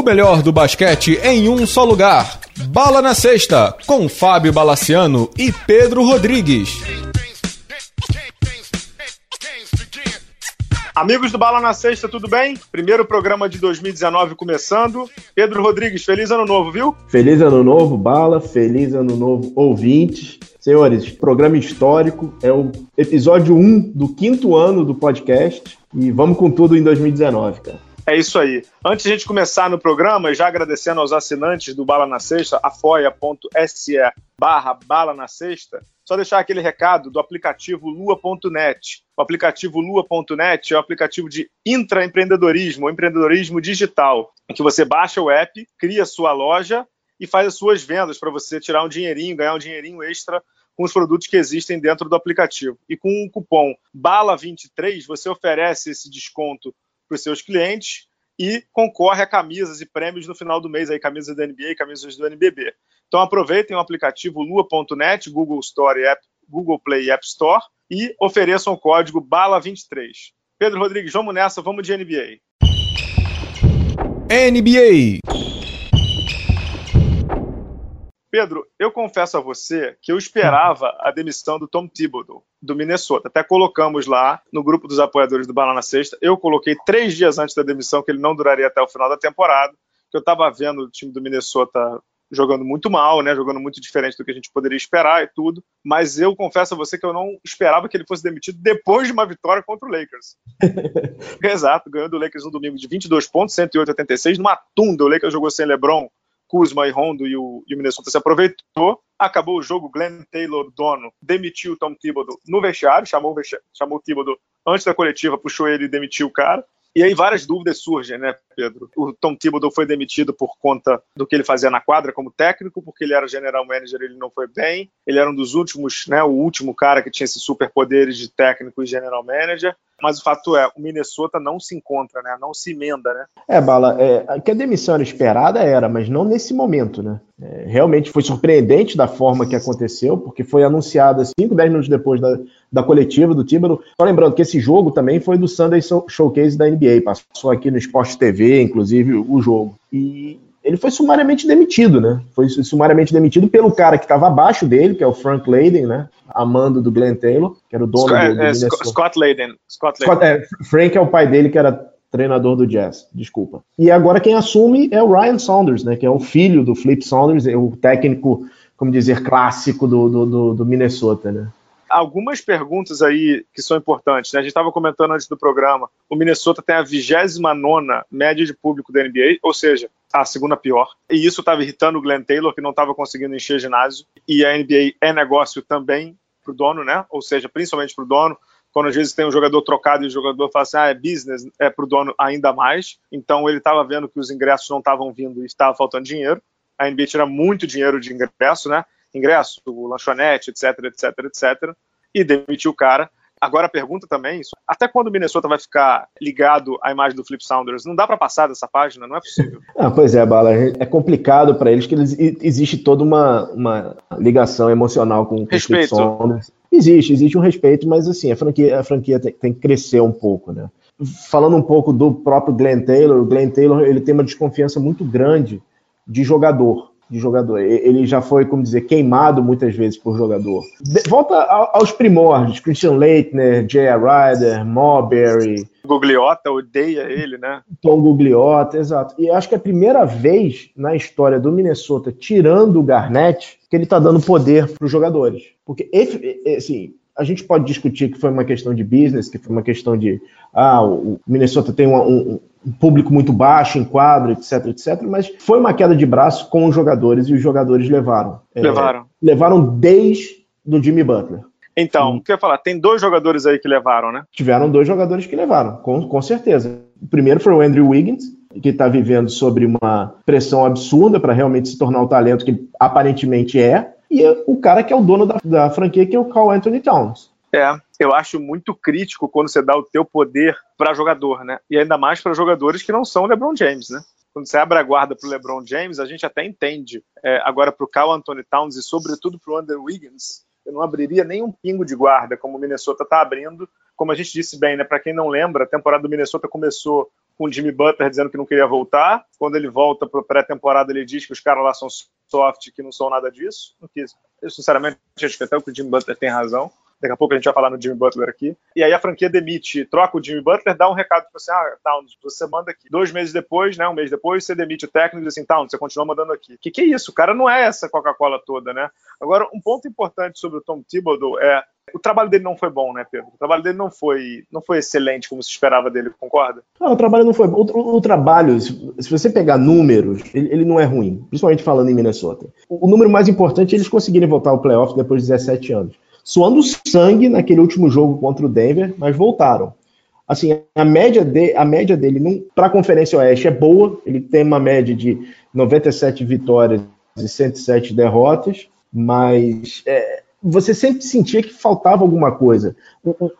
O melhor do basquete em um só lugar. Bala na Sexta, com Fábio Balaciano e Pedro Rodrigues. Amigos do Bala na Sexta, tudo bem? Primeiro programa de 2019 começando. Pedro Rodrigues, feliz ano novo, viu? Feliz ano novo, Bala. Feliz ano novo, ouvintes. Senhores, programa histórico, é o episódio 1 do quinto ano do podcast e vamos com tudo em 2019, cara. É isso aí. Antes de a gente começar no programa, já agradecendo aos assinantes do Bala na Sexta, apoia.se barra Bala na Sexta, só deixar aquele recado do aplicativo lua.net. O aplicativo lua.net é um aplicativo de intraempreendedorismo, empreendedorismo digital, em que você baixa o app, cria sua loja e faz as suas vendas para você tirar um dinheirinho, ganhar um dinheirinho extra com os produtos que existem dentro do aplicativo. E com o cupom BALA23, você oferece esse desconto para os seus clientes e concorre a camisas e prêmios no final do mês, aí camisas da NBA e camisas do NBB. Então aproveitem o aplicativo lua.net, Google Store, App, Google Play e App Store e ofereçam o código BALA23. Pedro Rodrigues, vamos nessa, vamos de NBA. NBA. Pedro, eu confesso a você que eu esperava a demissão do Tom Thibodeau, do Minnesota. Até colocamos lá no grupo dos apoiadores do Banana Sexta. Eu coloquei três dias antes da demissão que ele não duraria até o final da temporada, que eu estava vendo o time do Minnesota jogando muito mal, né, jogando muito diferente do que a gente poderia esperar e tudo, mas eu confesso a você que eu não esperava que ele fosse demitido depois de uma vitória contra o Lakers. Exato, ganhando o Lakers no domingo de 22 pontos, 108 86, numa tunda, o Lakers jogou sem LeBron, Kuzma e Rondo e o, e o Minnesota se aproveitou. Acabou o jogo, Glenn Taylor, dono, demitiu Tom Thibodeau no vestiário, chamou, chamou o Thibodeau antes da coletiva, puxou ele e demitiu o cara. E aí várias dúvidas surgem, né, Pedro? O Tom Thibodeau foi demitido por conta do que ele fazia na quadra como técnico, porque ele era general manager, ele não foi bem. Ele era um dos últimos, né, o último cara que tinha esses superpoderes de técnico e general manager. Mas o fato é, o Minnesota não se encontra, né? Não se emenda, né? É, Bala, é, que a demissão era esperada era, mas não nesse momento, né? É, realmente foi surpreendente da forma que aconteceu, porque foi anunciada 5, 10 minutos depois da, da coletiva do Tíbano. Só lembrando que esse jogo também foi do Sunday Showcase da NBA, passou aqui no Sport TV, inclusive, o jogo. E ele foi sumariamente demitido, né? Foi sumariamente demitido pelo cara que estava abaixo dele, que é o Frank Layden, né? Amando do Glenn Taylor, que era o dono Scott, do, é, Scott Layden. Scott Layden. Scott, é, Frank é o pai dele, que era treinador do Jazz, desculpa. E agora quem assume é o Ryan Saunders, né? Que é o filho do Flip Saunders, é o técnico, como dizer, clássico do, do, do, do Minnesota, né? algumas perguntas aí que são importantes. Né? A gente estava comentando antes do programa. O Minnesota tem a 29 média de público da NBA, ou seja, a segunda pior. E isso estava irritando o Glenn Taylor, que não estava conseguindo encher ginásio. E a NBA é negócio também para o dono, né? Ou seja, principalmente para o dono. Quando às vezes tem um jogador trocado e o jogador fala assim, ah, é business, é para o dono ainda mais. Então ele estava vendo que os ingressos não estavam vindo e estava faltando dinheiro. A NBA tira muito dinheiro de ingresso, né? ingresso, lanchonete, etc, etc, etc, e demitiu o cara. Agora a pergunta também, até quando o Minnesota vai ficar ligado à imagem do Flip Saunders? Não dá para passar dessa página, não é possível. Ah, pois é, Bala, é complicado para eles que eles, existe toda uma, uma ligação emocional com, com o Flip Saunders. Existe, existe um respeito, mas assim, a franquia, a franquia tem, tem que crescer um pouco, né? Falando um pouco do próprio Glenn Taylor, o Glenn Taylor ele tem uma desconfiança muito grande de jogador de jogador. Ele já foi, como dizer, queimado muitas vezes por jogador. Volta aos primórdios, Christian Leitner, J.R. Ryder, Marbury. Gugliota odeia ele, né? Tom Gugliota, exato. E acho que é a primeira vez na história do Minnesota, tirando o Garnett, que ele está dando poder para os jogadores. Porque, assim, a gente pode discutir que foi uma questão de business, que foi uma questão de ah, o Minnesota tem um, um, um público muito baixo em quadro, etc, etc. Mas foi uma queda de braço com os jogadores e os jogadores levaram. É, levaram. É, levaram desde do Jimmy Butler. Então, o que eu ia falar? Tem dois jogadores aí que levaram, né? Tiveram dois jogadores que levaram, com, com certeza. O primeiro foi o Andrew Wiggins, que está vivendo sobre uma pressão absurda para realmente se tornar o talento que aparentemente é. E é o cara que é o dono da, da franquia, que é o Carl Anthony Towns. É, eu acho muito crítico quando você dá o teu poder para jogador, né? E ainda mais para jogadores que não são LeBron James, né? Quando você abre a guarda para LeBron James, a gente até entende. É, agora, para o Carl Anthony Towns e, sobretudo, para o Andrew Wiggins, eu não abriria nem um pingo de guarda, como o Minnesota está abrindo. Como a gente disse bem, né? Para quem não lembra, a temporada do Minnesota começou com o Jimmy Butler dizendo que não queria voltar. Quando ele volta para pré-temporada, ele diz que os caras lá são soft, que não são nada disso. Eu, sinceramente, acho que até o Jimmy Butler tem razão. Daqui a pouco a gente vai falar no Jimmy Butler aqui. E aí a franquia demite, troca o Jimmy Butler, dá um recado tipo assim: ah, Towns, você manda aqui. Dois meses depois, né? Um mês depois, você demite o técnico e diz assim: Towns, você continua mandando aqui. Que, que é isso? O cara não é essa Coca-Cola toda, né? Agora, um ponto importante sobre o Tom Thibodeau é o trabalho dele não foi bom, né, Pedro? O trabalho dele não foi, não foi excelente como se esperava dele, concorda? Não, o trabalho não foi. O, o, o trabalho, se, se, você pegar números, ele, ele, não é ruim, principalmente falando em Minnesota. O, o número mais importante é eles conseguirem voltar ao playoff depois de 17 anos suando sangue naquele último jogo contra o Denver, mas voltaram. Assim, a média, de, a média dele para a Conferência Oeste é boa, ele tem uma média de 97 vitórias e 107 derrotas, mas é, você sempre sentia que faltava alguma coisa.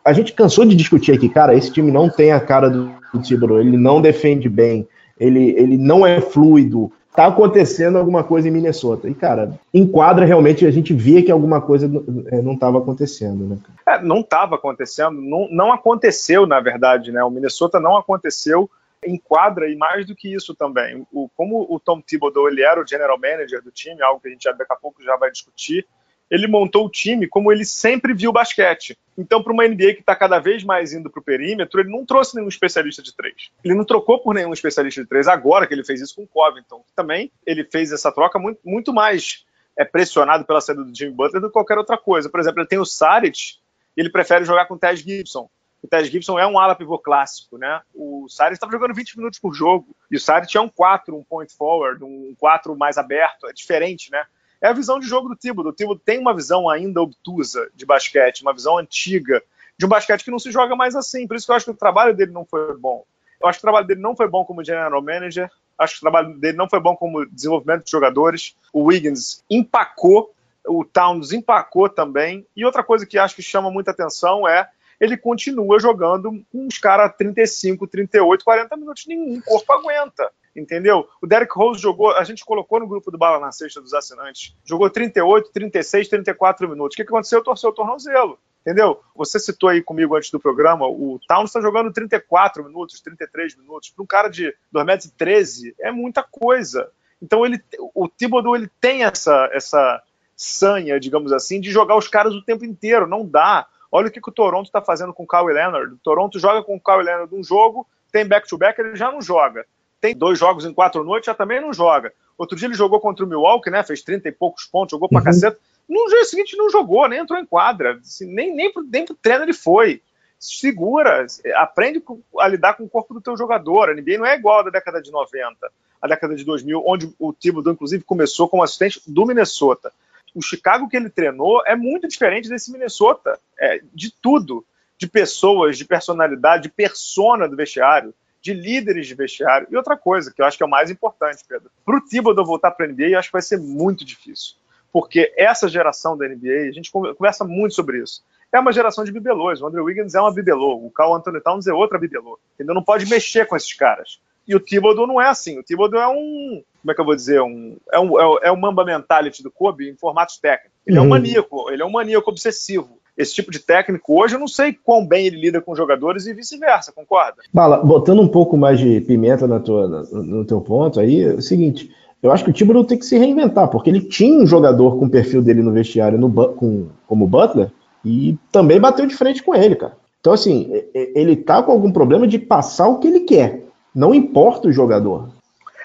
A gente cansou de discutir aqui, cara, esse time não tem a cara do, Tibro, ele não defende bem, ele, ele não é fluido, tá acontecendo alguma coisa em Minnesota. E, cara, em quadra, realmente, a gente via que alguma coisa não estava é, acontecendo, né? É, não estava acontecendo, não, não aconteceu, na verdade, né? O Minnesota não aconteceu em quadra e mais do que isso também. O, como o Tom Thibodeau ele era o general manager do time, algo que a gente já, daqui a pouco já vai discutir, ele montou o time como ele sempre viu basquete. Então, para uma NBA que está cada vez mais indo para o perímetro, ele não trouxe nenhum especialista de três. Ele não trocou por nenhum especialista de três agora que ele fez isso com o Covington. Também ele fez essa troca muito, muito mais é, pressionado pela saída do Jimmy Butler do que qualquer outra coisa. Por exemplo, ele tem o Saric e ele prefere jogar com o Tez Gibson. O Tez Gibson é um ala pivô clássico, né? O Saric estava jogando 20 minutos por jogo e o Saric é um 4, um point forward, um 4 mais aberto, é diferente, né? É a visão de jogo do Thibodeau. O Thibodeau tem uma visão ainda obtusa de basquete, uma visão antiga de um basquete que não se joga mais assim. Por isso que eu acho que o trabalho dele não foi bom. Eu acho que o trabalho dele não foi bom como general manager. Acho que o trabalho dele não foi bom como desenvolvimento de jogadores. O Wiggins empacou, o Towns empacou também. E outra coisa que acho que chama muita atenção é ele continua jogando com uns caras 35, 38, 40 minutos. Nenhum corpo aguenta entendeu? O Derek Rose jogou, a gente colocou no grupo do Bala na Sexta dos assinantes, jogou 38, 36, 34 minutos. O que, aconteceu? Torceu o tornozelo, entendeu? Você citou aí comigo antes do programa, o Towns está jogando 34 minutos, 33 minutos. Para um cara de 2,13 metros é muita coisa. Então ele, o Thibodeau ele tem essa, essa sanha, digamos assim, de jogar os caras o tempo inteiro. Não dá. Olha o que, que o Toronto está fazendo com o Kawhi Leonard. O Toronto joga com o Kawhi Leonard um jogo, tem back-to-back, -back, ele já não joga tem dois jogos em quatro noites, já também não joga. Outro dia ele jogou contra o Milwaukee, né? Fez 30 e poucos pontos, jogou pra uhum. caceta. No dia seguinte não jogou, nem entrou em quadra. Assim, nem, nem, pro, nem pro treino ele foi. Segura, aprende a lidar com o corpo do teu jogador. A NBA não é igual da década de 90, a década de 2000, onde o Thibodeau, inclusive, começou como assistente do Minnesota. O Chicago que ele treinou é muito diferente desse Minnesota. É, de tudo. De pessoas, de personalidade, de persona do vestiário de líderes de vestiário. E outra coisa, que eu acho que é o mais importante, Pedro, para o Thibodeau voltar para a NBA, eu acho que vai ser muito difícil. Porque essa geração da NBA, a gente conversa muito sobre isso, é uma geração de bibelôs. O Andrew Wiggins é uma bibelô, o Carl Anthony Towns é outra bibelô. Entendeu? Não pode mexer com esses caras. E o Thibodeau não é assim. O Thibodeau é um, como é que eu vou dizer, um, é, um, é, o Mamba Mentality do Kobe em formatos técnicos. Ele uhum. é um uhum. maníaco, ele é um maníaco obsessivo esse tipo de técnico hoje, eu não sei quão bem ele lida com jogadores e vice-versa, concorda? Bala, botando um pouco mais de pimenta na tua, no teu ponto aí, é o seguinte, eu acho que o Thibodeau tem que se reinventar, porque ele tinha um jogador com o perfil dele no vestiário no, com, como Butler e também bateu de frente com ele, cara. Então, assim, ele tá com algum problema de passar o que ele quer. Não importa o jogador.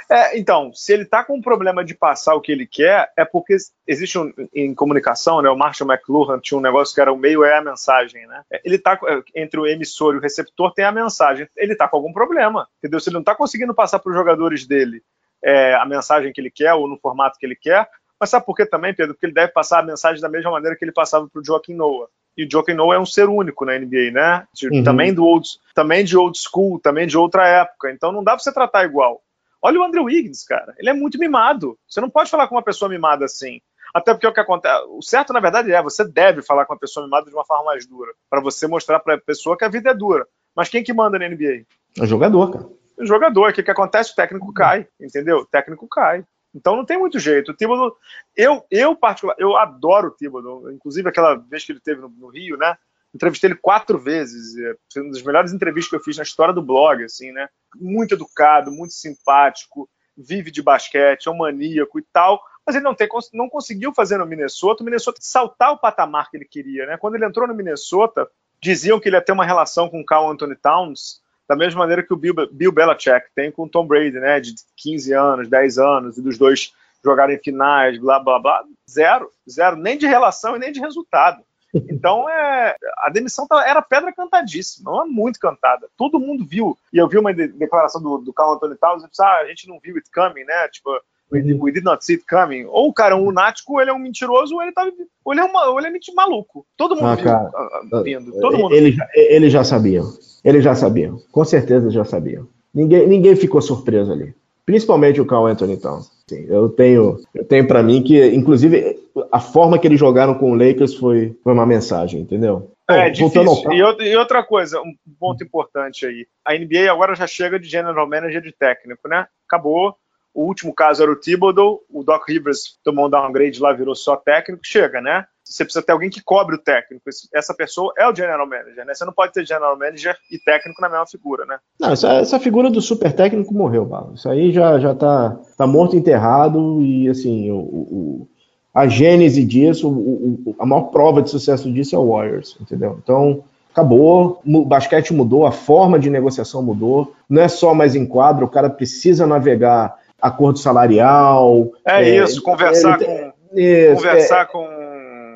É, então, se ele está com um problema de passar o que ele quer, é porque existe um, em comunicação, né? O Marshall McLuhan tinha um negócio que era o meio é a mensagem, né? Ele está entre o emissor e o receptor tem a mensagem. Ele está com algum problema, entendeu? Se ele não está conseguindo passar para os jogadores dele é, a mensagem que ele quer ou no formato que ele quer, mas sabe por que também, Pedro? Porque ele deve passar a mensagem da mesma maneira que ele passava para o Joaquim Noah. E o Joaquim Noah é um ser único na NBA, né? Uhum. Também, do old, também de old school, também de outra época. Então não dá para você tratar igual. Olha o Andrew Wiggins, cara. Ele é muito mimado. Você não pode falar com uma pessoa mimada assim. Até porque o que acontece. O certo, na verdade, é você deve falar com uma pessoa mimada de uma forma mais dura. para você mostrar pra pessoa que a vida é dura. Mas quem que manda na NBA? É o jogador, cara. O jogador. O que, que acontece? O técnico cai. Entendeu? O técnico cai. Então não tem muito jeito. O Thibodeau, eu, eu particular, eu adoro o Thibodeau. Inclusive aquela vez que ele teve no, no Rio, né? Entrevistei ele quatro vezes, é, foi uma das melhores entrevistas que eu fiz na história do blog, assim, né? Muito educado, muito simpático, vive de basquete, é um maníaco e tal, mas ele não, tem, não conseguiu fazer no Minnesota, o Minnesota saltar o patamar que ele queria, né? Quando ele entrou no Minnesota, diziam que ele ia ter uma relação com o Carl Anthony Towns, da mesma maneira que o Bill, Bill Belichick tem com o Tom Brady, né? De 15 anos, 10 anos, e dos dois jogarem finais, blá blá blá. Zero, zero, nem de relação e nem de resultado. Então, é, a demissão era pedra cantadíssima, não é muito cantada. Todo mundo viu. E eu vi uma declaração do, do Carl Anthony Towns disse: ah, a gente não viu it coming, né? Tipo, we, we did not see it coming. Ou o cara é um lunático, ele é um mentiroso, ou ele, tá, ou ele é, uma, ou ele é maluco. Todo mundo ah, viu cara, ah, ah, vindo. Todo mundo ele, já, ele já sabia. Ele já sabia. Com certeza já sabia. Ninguém, ninguém ficou surpreso ali. Principalmente o Carl Anthony Towns. Sim, eu tenho, eu tenho para mim que, inclusive, a forma que eles jogaram com o Lakers foi, foi uma mensagem, entendeu? É, Bom, difícil. E, outra coisa, um ponto importante aí. A NBA agora já chega de general manager de técnico, né? Acabou. O último caso era o Thibodeau, o Doc Rivers tomou um downgrade lá, virou só técnico, chega, né? Você precisa ter alguém que cobre o técnico. Essa pessoa é o general manager, né? Você não pode ter general manager e técnico na mesma figura, né? Não, essa, essa figura do super técnico morreu, Bala. Isso aí já, já tá, tá morto enterrado e, assim, o, o a gênese disso, o, o, a maior prova de sucesso disso é o Warriors, entendeu? Então, acabou, o basquete mudou, a forma de negociação mudou, não é só mais em quadro, o cara precisa navegar acordo salarial. É, é isso, conversar com. Isso, conversar é, com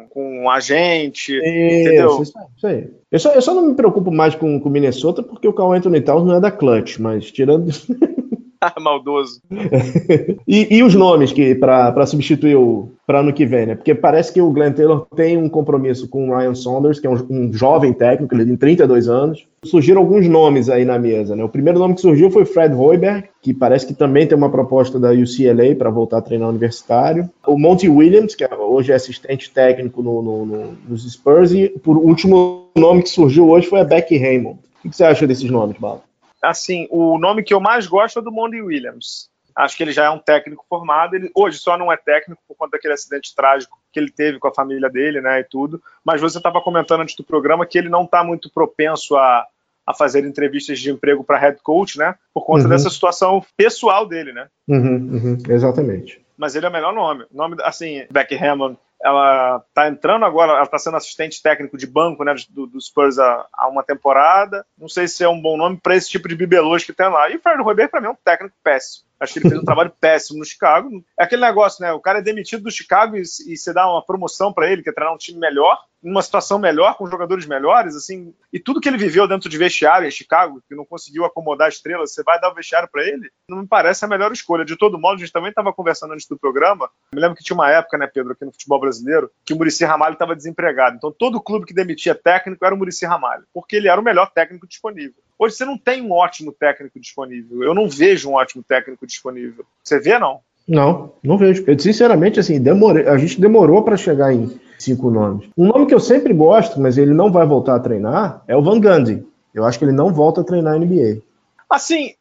com um agente, isso, entendeu? Isso, isso aí. Eu só, eu só não me preocupo mais com o Minnesota porque o Carl Anthony Towns não é da Clutch, mas tirando Maldoso. e, e, os nomes que para substituir o para ano que vem, né? Porque parece que o Glenn Taylor tem um compromisso com o Ryan Saunders, que é um, um, jovem técnico, ele tem 32 anos. Surgiram alguns nomes aí na mesa, né? O primeiro nome que surgiu foi Fred Hoiberg, que parece que também tem uma proposta da UCLA para voltar a treinar universitário. O Monty Williams, que é, hoje é assistente técnico no, no, no, nos Spurs, e por último nome que surgiu hoje foi a Becky Raymond. O que você acha desses nomes, Bala? Assim, o nome que eu mais gosto é do Monty Williams. Acho que ele já é um técnico formado. Ele hoje só não é técnico por conta daquele acidente trágico que ele teve com a família dele, né, e tudo. Mas você estava comentando antes do programa que ele não está muito propenso a, a fazer entrevistas de emprego para head coach, né, por conta uhum. dessa situação pessoal dele, né. Uhum, uhum, exatamente. Mas ele é o melhor nome. Nome, assim, Becky Hammond ela está entrando agora, ela está sendo assistente técnico de banco né, do, do Spurs há, uma temporada. Não sei se é um bom nome para esse tipo de bibelôs que tem lá. E o Fernando Roberto, para mim, é um técnico péssimo. Acho que ele fez um trabalho péssimo no Chicago. É aquele negócio, né? O cara é demitido do Chicago e, e você dá uma promoção para ele, que é treinar um time melhor, numa situação melhor, com jogadores melhores, assim. E tudo que ele viveu dentro de vestiário em Chicago, que não conseguiu acomodar estrelas, você vai dar o vestiário para ele? Não me parece a melhor escolha. De todo modo, a gente também estava conversando antes do programa. Me lembro que tinha uma época, né, Pedro, aqui no futebol brasileiro, que o Murici Ramalho estava desempregado. Então todo clube que demitia técnico era o Murici Ramalho, porque ele era o melhor técnico disponível. Hoje você não tem um ótimo técnico disponível. Eu não vejo um ótimo técnico disponível. Você vê, não? Não, não vejo. Eu, sinceramente, assim, demorei, a gente demorou para chegar em cinco nomes. Um nome que eu sempre gosto, mas ele não vai voltar a treinar, é o Van Gundy. Eu acho que ele não volta a treinar NBA. Assim,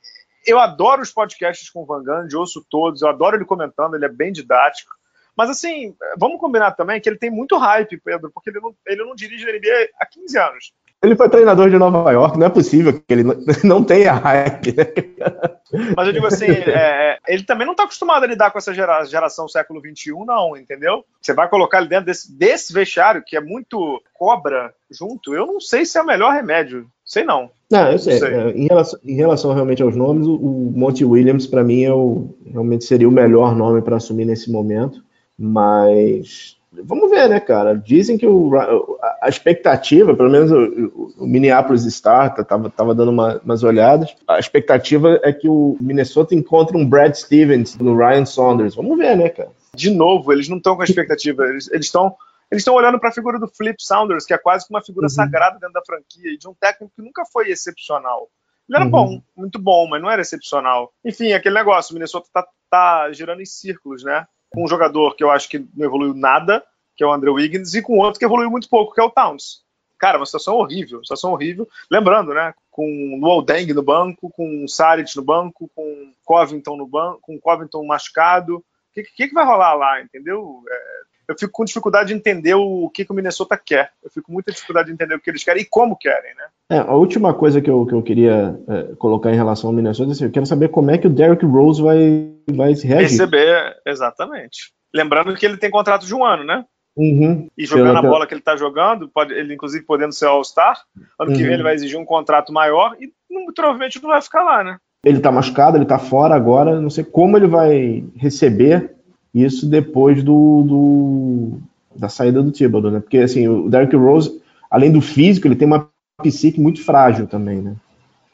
eu adoro os podcasts com o Van Gundy, ouço todos, eu adoro ele comentando, ele é bem didático. Mas assim, vamos combinar também que ele tem muito hype, Pedro, porque ele não, ele não dirige a NBA há 15 anos. Ele foi treinador de Nova York, não é possível que ele não tenha hype. Né? Mas eu digo assim, é, é, ele também não está acostumado a lidar com essa gera, geração século XXI, não, entendeu? Você vai colocar ele dentro desse, desse vestiário, que é muito cobra junto, eu não sei se é o melhor remédio. Sei não. Não, eu sei. sei. É, em, relação, em, relação, realmente aos nomes, o Monty Williams, para mim, é o, realmente seria o melhor nome para assumir nesse momento. Mas Vamos ver, né, cara? Dizem que o, a expectativa, pelo menos o, o Minneapolis Star tava, tava dando uma, umas olhadas, a expectativa é que o Minnesota encontre um Brad Stevens no Ryan Saunders. Vamos ver, né, cara? De novo, eles não estão com a expectativa, eles estão eles estão olhando para a figura do Flip Saunders, que é quase uma figura uhum. sagrada dentro da franquia, e de um técnico que nunca foi excepcional. Ele era uhum. bom, muito bom, mas não era excepcional. Enfim, aquele negócio, o Minnesota tá, tá girando em círculos, né? Com um jogador que eu acho que não evoluiu nada, que é o Andrew Wiggins, e com outro que evoluiu muito pouco, que é o Towns. Cara, uma situação horrível, uma situação horrível. Lembrando, né? Com o Deng no banco, com o Saric no banco, com Covington no banco, com Covington machucado. O que, que, que, vai rolar lá, entendeu? É, eu fico com dificuldade de entender o que, que o Minnesota quer. Eu fico com muita dificuldade de entender o que eles querem e como querem, né? É, a última coisa que eu, que eu queria é, colocar em relação ao Minnesota, assim, eu quero saber como é que o Derrick Rose vai, vai se reagir. Receber, exatamente. Lembrando que ele tem contrato de um ano, né? Uhum. E jogando a bola que ele está jogando, pode, ele inclusive podendo ser All-Star, ano uhum. que vem ele vai exigir um contrato maior e não, provavelmente não vai ficar lá, né? Ele está machucado, ele está fora agora, não sei como ele vai receber isso depois do, do da saída do Thibodeau, né? Porque assim, o Derrick Rose, além do físico, ele tem uma psique muito frágil também, né?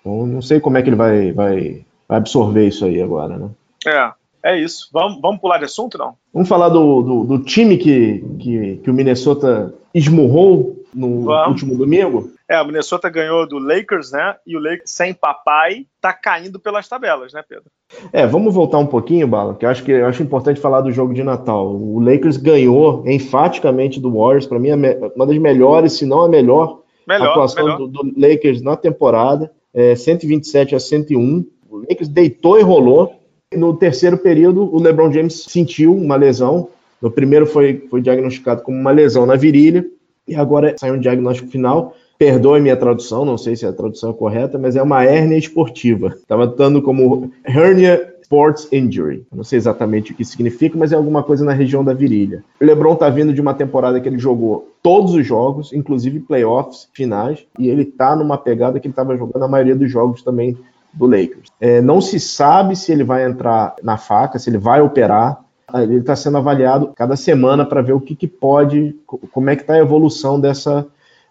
Então não sei como é que ele vai, vai, vai absorver isso aí agora, né? É, é isso. Vamos, vamos pular de assunto, não? Vamos falar do, do, do time que, que, que, o Minnesota esmurrou no vamos. último domingo? É, o Minnesota ganhou do Lakers, né? E o Lakers sem papai tá caindo pelas tabelas, né, Pedro? É, vamos voltar um pouquinho, Bala, que eu acho que eu acho importante falar do jogo de Natal. O Lakers ganhou enfaticamente do Warriors, para mim é uma das melhores, se não a melhor, melhor atuação melhor. Do, do, Lakers na temporada, é, 127 a 101. O Lakers deitou e rolou. No terceiro período, o LeBron James sentiu uma lesão. No primeiro foi, foi diagnosticado como uma lesão na virilha, e agora saiu um diagnóstico final Perdoe minha tradução, não sei se a tradução é correta, mas é uma hérnia esportiva. Estava dando como hernia sports injury. Não sei exatamente o que significa, mas é alguma coisa na região da virilha. O LeBron está vindo de uma temporada que ele jogou todos os jogos, inclusive playoffs, finais, e ele está numa pegada que ele estava jogando a maioria dos jogos também do Lakers. É, não se sabe se ele vai entrar na faca, se ele vai operar. Ele está sendo avaliado cada semana para ver o que, que pode, como é que está a evolução dessa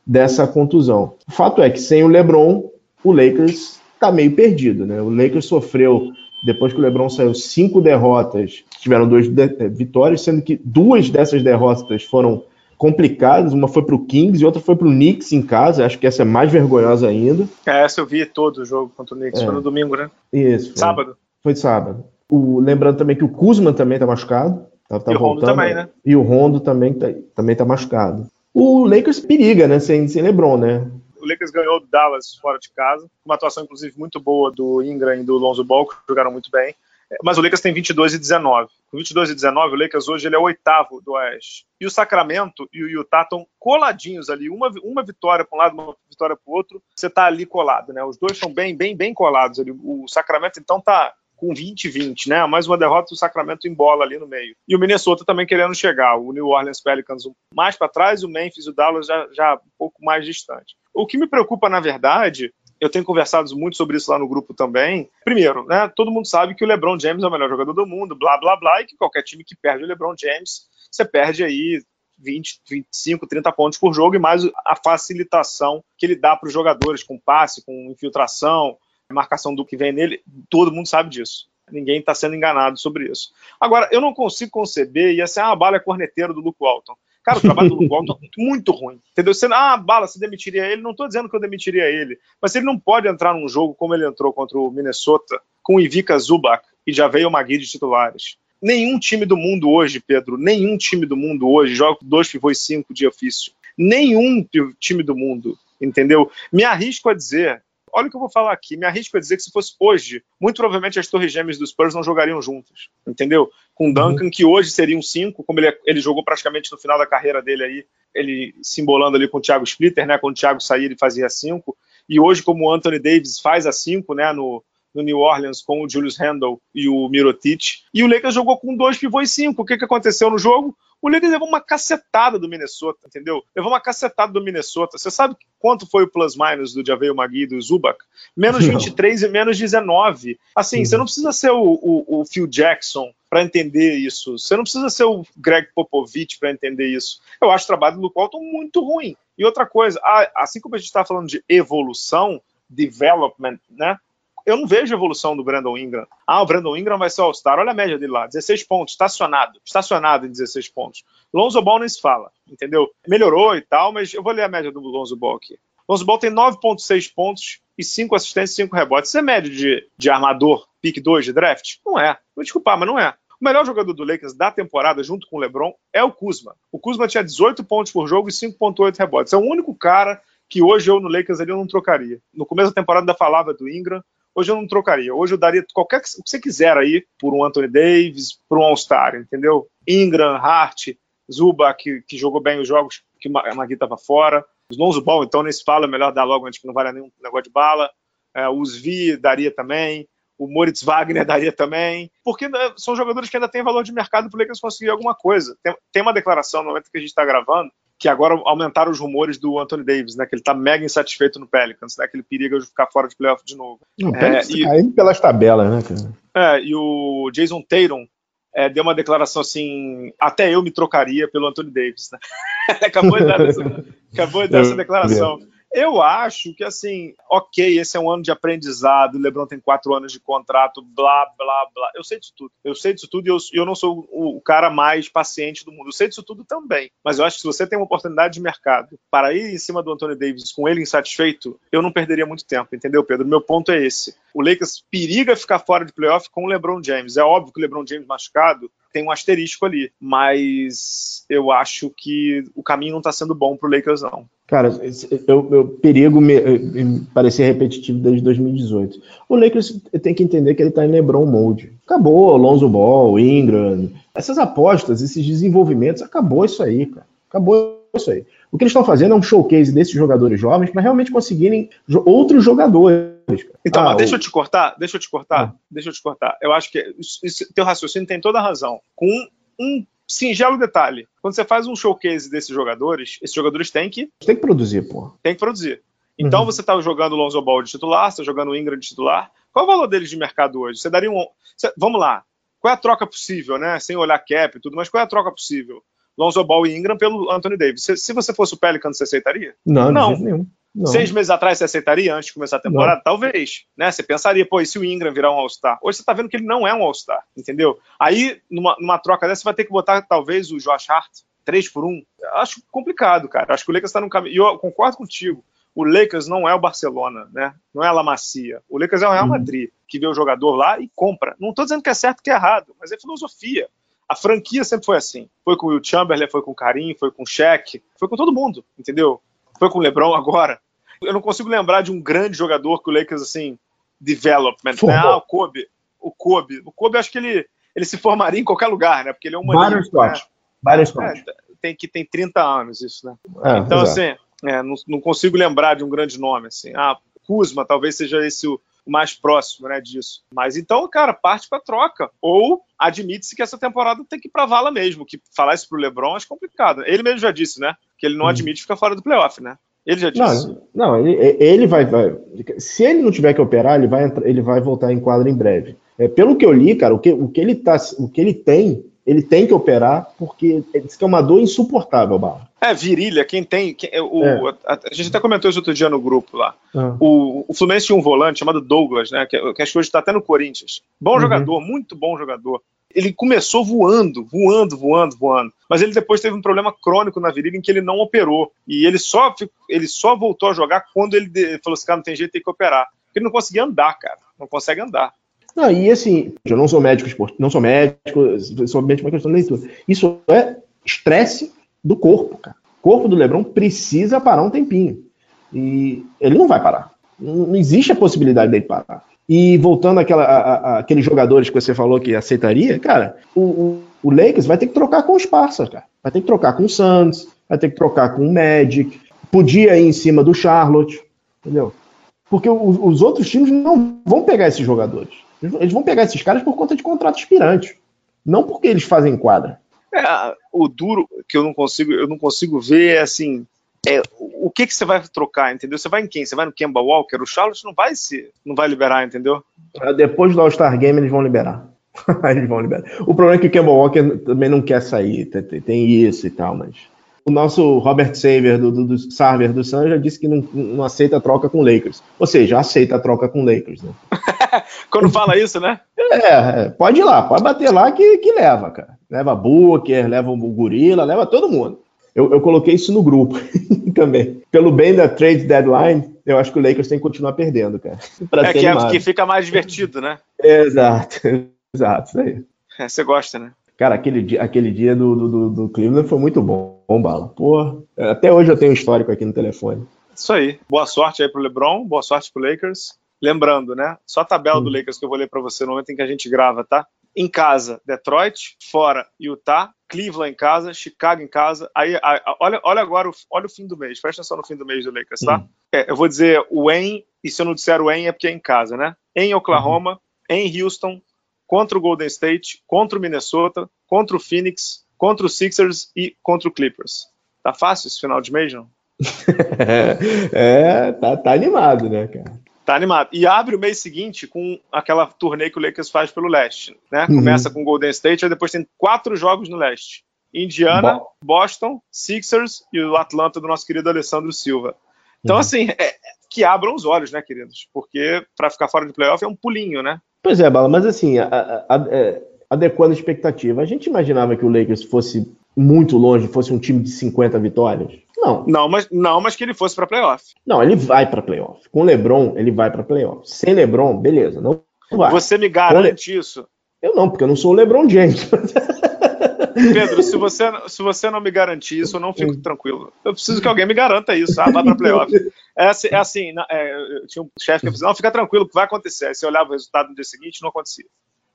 dessa contusão. O fato é que sem o LeBron, o Lakers está meio perdido, né? O Lakers sofreu depois que o LeBron saiu cinco derrotas, tiveram duas eh, vitórias, sendo que duas dessas derrotas foram complicadas. Uma foi para o Kings e outra foi para o Knicks em casa. Acho que essa é mais vergonhosa ainda. É, essa eu vi todo o jogo contra o Knicks. É. Foi no domingo, né? Isso. Foi. Sábado. Foi sábado. O, lembrando também que o Kuzma também está machucado. Tá, tá e o Rondo também, né? E o Rondo também tá, também tá machucado. O Lakers periga, né? Sem, sem LeBron, né? O Lakers ganhou o Dallas fora de casa, uma atuação inclusive muito boa do Ingram e do Lonzo Ball, que jogaram muito bem. Mas o Lakers tem 22 e 19. Com 22 e 19, o Lakers hoje ele é o oitavo do Oeste. E o Sacramento e o Utah estão coladinhos ali, uma, uma vitória para um lado, uma vitória para o outro. Você está ali colado, né? Os dois estão bem, bem, bem colados ali. O Sacramento então está com 20-20, né? Mais uma derrota, o Sacramento em bola ali no meio. E o Minnesota também querendo chegar. O New Orleans Pelicans mais para trás, o Memphis e o Dallas já, já um pouco mais distante. O que me preocupa, na verdade, eu tenho conversado muito sobre isso lá no grupo também. Primeiro, né, todo mundo sabe que o LeBron James é o melhor jogador do mundo, blá, blá, blá, e que qualquer time que perde o LeBron James, você perde aí 20, 25, 30 pontos por jogo e mais a facilitação que ele dá para os jogadores com passe, com infiltração, marcação do que vem nele, todo mundo sabe disso. Ninguém está sendo enganado sobre isso. Agora, eu não consigo conceber, ia ser uma bala corneteiro do Luke Walton. Cara, o trabalho do Walton é muito ruim. Entendeu? Você, ah, bala, você demitiria ele. Não estou dizendo que eu demitiria ele. Mas ele não pode entrar num jogo como ele entrou contra o Minnesota, com Ivica Zubac e já veio uma guia de titulares. Nenhum time do mundo hoje, Pedro, nenhum time do mundo hoje joga dois pivôs cinco de ofício. Nenhum time do mundo, entendeu? Me arrisco a dizer olha o que eu vou falar aqui. Me arrisco a dizer que se fosse hoje, muito provavelmente as torres gêmeas dos Spurs não jogariam juntas, entendeu? Com o Duncan, uhum. que hoje seriam cinco, como ele, ele jogou praticamente no final da carreira dele aí, ele simbolando ali com o Thiago Splitter, né? Quando o Thiago saía, ele fazia cinco. E hoje, como o Anthony Davis faz a cinco, né? No, no New Orleans com o Julius Randle e o Mirotic. E o Lakers jogou com dois pivôs cinco. O que, que aconteceu no jogo? O Lakers levou uma cacetada do Minnesota, entendeu? Levou uma cacetada do Minnesota. Você sabe quanto foi o plus-minus do Javel Magui e do Zubac? Menos 23 não. e menos 19. Assim, uhum. você não precisa ser o, o, o Phil Jackson para entender isso. Você não precisa ser o Greg Popovich para entender isso. Eu acho o trabalho do Luke Walton muito ruim. E outra coisa, assim como a gente está falando de evolução, development, né? Eu não vejo evolução do Brandon Ingram. Ah, o Brandon Ingram vai ser All-Star. Olha a média dele lá, 16 pontos, estacionado. Estacionado em 16 pontos. Lonzo Ball nem se fala, entendeu? Melhorou e tal, mas eu vou ler a média do Lonzo Ball aqui. Lonzo Ball tem 9,6 pontos e 5 assistências e 5 rebotes. Isso é média de, de armador, pick 2 de draft? Não é. Vou desculpar, mas não é. O melhor jogador do Lakers da temporada, junto com o LeBron, é o Kuzma. O Kuzma tinha 18 pontos por jogo e 5,8 rebotes. É o único cara que hoje eu no Lakers ali eu não trocaria. No começo da temporada ainda falava do Ingram, Hoje eu não trocaria. Hoje eu daria qualquer o que você quiser aí por um Anthony Davis, por um All-Star, entendeu? Ingram, Hart, Zuba, que, que jogou bem os jogos que o Magui estava fora. Os Lonzo Ball, então, nem se fala, melhor dar logo antes que não vale nenhum negócio de bala. É, o Svi daria também. O Moritz Wagner daria também. Porque né, são jogadores que ainda têm valor de mercado para o Lakers conseguir alguma coisa. Tem, tem uma declaração no momento que a gente está gravando que agora aumentaram os rumores do Anthony Davis, né? Que ele está mega insatisfeito no Pelicans, né? Que ele periga de ficar fora de playoff de novo. Não, é, e, caindo pelas tabelas, né, cara? É, e o Jason Tatum é, deu uma declaração assim, até eu me trocaria pelo Anthony Davis, né? acabou de dar essa, acabou de dar essa declaração. Eu acho que, assim, ok, esse é um ano de aprendizado, o LeBron tem quatro anos de contrato, blá, blá, blá. Eu sei disso tudo. Eu sei disso tudo e eu, eu não sou o, o cara mais paciente do mundo. Eu sei disso tudo também. Mas eu acho que se você tem uma oportunidade de mercado para ir em cima do Anthony Davis com ele insatisfeito, eu não perderia muito tempo, entendeu, Pedro? Meu ponto é esse. O Lakers periga ficar fora de playoff com o LeBron James. É óbvio que o LeBron James machucado tem um asterisco ali, mas eu acho que o caminho não está sendo bom para o Lakers, não. Cara, eu, eu perigo me, me parecer repetitivo desde 2018. O Lakers tem que entender que ele está em LeBron mode. Acabou Lonzo Ball, Ingram, essas apostas, esses desenvolvimentos, acabou isso aí, cara. Acabou isso aí. O que eles estão fazendo é um showcase desses jogadores jovens para realmente conseguirem outros jogadores. Cara. Então, ah, mas deixa eu te cortar, deixa eu te cortar, ah. deixa eu te cortar. Eu acho que isso, teu raciocínio tem toda a razão. Com um singelo detalhe. Quando você faz um showcase desses jogadores, esses jogadores têm que. Tem que produzir, pô. Tem que produzir. Então uhum. você está jogando o Lonzo Ball de titular, você está jogando o Ingram de titular. Qual é o valor deles de mercado hoje? Você daria um. Vamos lá. Qual é a troca possível, né? Sem olhar cap e tudo, mas qual é a troca possível? Lonzo Ball e Ingram pelo Anthony Davis. Se, se você fosse o Pelican, você aceitaria? Não, não. De nenhum. Não. Seis meses atrás você aceitaria antes de começar a temporada? Não. Talvez. Né? Você pensaria, pô, e se o Ingram virar um All-Star? Hoje você tá vendo que ele não é um All-Star, entendeu? Aí, numa, numa troca dessa, você vai ter que botar talvez o Josh Hart, 3 por 1. Acho complicado, cara. Acho que o Lakers está no caminho. E eu concordo contigo. O Lakers não é o Barcelona, né? Não é a La Macia. O Lakers é o Real uhum. Madrid, que vê o jogador lá e compra. Não estou dizendo que é certo que é errado, mas é filosofia. A franquia sempre foi assim. Foi com o Will Chamberlain, foi com o Karim, foi com o Shaq, foi com todo mundo, entendeu? Foi com o LeBron agora. Eu não consigo lembrar de um grande jogador que o Lakers, assim, development, né? Ah, o Kobe. O Kobe. O Kobe, acho que ele, ele se formaria em qualquer lugar, né? Porque ele é um Vários né? Vários é, tem que tem 30 anos isso, né? É, então, exato. assim, é, não, não, consigo lembrar de um grande nome, assim. Ah, Kuzma, talvez seja esse o, mais próximo né, disso. Mas então, cara, parte para troca. Ou admite-se que essa temporada tem que ir pra vala mesmo. Que falar isso pro Lebron é complicado. Ele mesmo já disse, né? Que ele não hum. admite ficar fora do playoff, né? Ele já disse. Não, não ele, ele vai, vai, Se ele não tiver que operar, ele vai, ele vai voltar em quadra em breve. É, pelo que eu li, cara, o que, o que, ele, tá, o que ele tem, ele tem que operar, porque diz que é uma dor insuportável, Barra. É, virilha, quem tem. Quem, o, é. a, a, gente até comentou isso outro dia no grupo lá. Ah. O, o Fluminense tinha um volante chamado Douglas, né? Que, que acho que hoje está até no Corinthians. Bom uhum. jogador, muito bom jogador ele começou voando, voando, voando, voando. Mas ele depois teve um problema crônico na virilha em que ele não operou. E ele só, ele só voltou a jogar quando ele falou assim: cara, não tem jeito, tem que operar. Porque ele não conseguia andar, cara. Não consegue andar. Não, e assim, eu não sou médico esportivo, não sou médico, somente uma questão de leitura. Isso é estresse do corpo, cara. O corpo do Lebron precisa parar um tempinho. E ele não vai parar. Não existe a possibilidade dele parar. E voltando àquela, à, à, àqueles jogadores que você falou que aceitaria, cara, o, o, o, Lakers vai ter que trocar com os parceiros, cara. Vai ter que trocar com o Suns, vai ter que trocar com o Magic, podia ir em cima do Charlotte, entendeu? Porque os, os outros times não vão pegar esses jogadores. Eles vão pegar esses caras por conta de contrato expirante, não porque eles fazem quadra. É, o duro que eu não consigo, eu não consigo ver é assim, é, o que que você vai trocar, entendeu? Você vai em quem? Você vai no Kemba Walker? O Charlotte não vai se, não vai liberar, entendeu? Ah, depois do All-Star Game eles vão liberar. eles vão liberar. O problema é que o Kemba Walker também não quer sair, tem, tem isso e tal, mas o nosso Robert Saver do, do, do Sarver do Sun já disse que não, não aceita a troca com Lakers. Ou seja, aceita a troca com Lakers, né? Quando fala isso, né? É, é, pode ir lá, pode bater lá que, que leva, cara. Leva Booker, leva o Gorila, leva todo mundo. Eu, eu coloquei isso no grupo também. Pelo bem da trade deadline, eu acho que o Lakers tem que continuar perdendo, cara. É que, é que fica mais divertido, né? Exato, exato, isso aí. É, você gosta, né? Cara, aquele dia, aquele dia do, do, do Cleveland foi muito bom, bom bala. Pô, até hoje eu tenho um histórico aqui no telefone. Isso aí. Boa sorte aí pro LeBron, boa sorte pro Lakers. Lembrando, né? Só a tabela hum. do Lakers que eu vou ler para você no momento em que a gente grava, tá? Em casa, Detroit. Fora, Utah. Cleveland em casa, Chicago em casa. Aí, olha, olha agora, o, olha o fim do mês. Presta atenção no fim do mês do Lakers, tá? Uhum. É, eu vou dizer o em, e se eu não disser o em é porque é em casa, né? Em Oklahoma, uhum. em Houston, contra o Golden State, contra o Minnesota, contra o Phoenix, contra o Sixers e contra o Clippers. Tá fácil esse final de mês, não? é, tá, tá animado, né, cara? Tá animado. E abre o mês seguinte com aquela turnê que o Lakers faz pelo leste. Né? Uhum. Começa com o Golden State, aí depois tem quatro jogos no leste. Indiana, Bo Boston, Sixers e o Atlanta do nosso querido Alessandro Silva. Então, uhum. assim, é, que abram os olhos, né, queridos? Porque para ficar fora de playoff é um pulinho, né? Pois é, Bala, mas assim, a, a, a, é, adequando a expectativa, a gente imaginava que o Lakers fosse muito longe, fosse um time de 50 vitórias? Não. Não, mas, não, mas que ele fosse para playoff. Não, ele vai para playoff. Com LeBron, ele vai para playoff. Sem LeBron, beleza, não vai. Você me garante Le... isso? Eu não, porque eu não sou o LeBron James. Pedro, se você, se você não me garantir isso, eu não fico tranquilo. Eu preciso que alguém me garanta isso. Ah, vai para playoff. É assim, é assim é, tinha um chefe que dizia, não, fica tranquilo que vai acontecer. Aí você olhava o resultado no dia seguinte, não acontecia.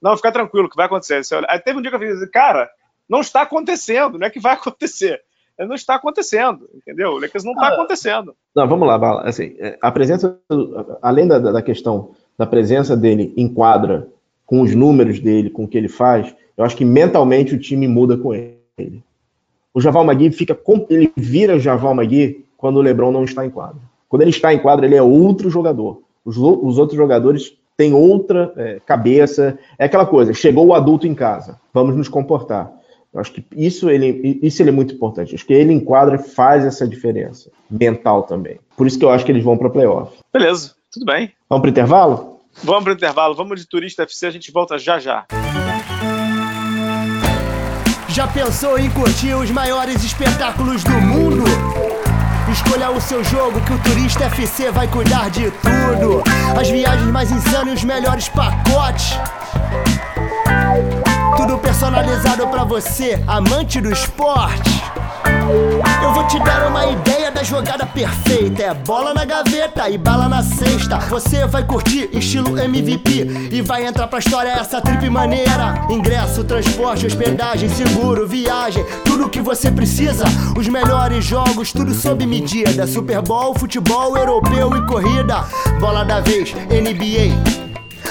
Não, fica tranquilo que vai acontecer. Aí, Aí teve um dia que eu falei, cara, não está acontecendo, não é que vai acontecer não está acontecendo, entendeu? O Lakers não está ah, acontecendo. Não, vamos lá, assim, é, a presença, além da, da questão da presença dele em quadra, com os números dele, com o que ele faz, eu acho que mentalmente o time muda com ele. O Javal Magui fica, ele vira o Javal Magui quando o LeBron não está em quadra. Quando ele está em quadra, ele é outro jogador. Os, os outros jogadores têm outra é, cabeça. É aquela coisa, chegou o adulto em casa, vamos nos comportar. Eu acho que isso ele, isso ele é muito importante. Acho que ele enquadra faz essa diferença mental também. Por isso que eu acho que eles vão para playoff. Beleza, tudo bem. Vamos para intervalo? Vamos para intervalo. Vamos de Turista FC, a gente volta já já. Já pensou em curtir os maiores espetáculos do mundo? Escolha o seu jogo que o Turista FC vai cuidar de tudo. As viagens mais insanas e os melhores pacotes. Tudo personalizado para você, amante do esporte. Eu vou te dar uma ideia da jogada perfeita. É bola na gaveta e bala na cesta. Você vai curtir estilo MVP e vai entrar pra história essa trip maneira. Ingresso, transporte, hospedagem, seguro, viagem, tudo que você precisa. Os melhores jogos, tudo sob medida. Super Bowl, futebol, europeu e corrida. Bola da vez, NBA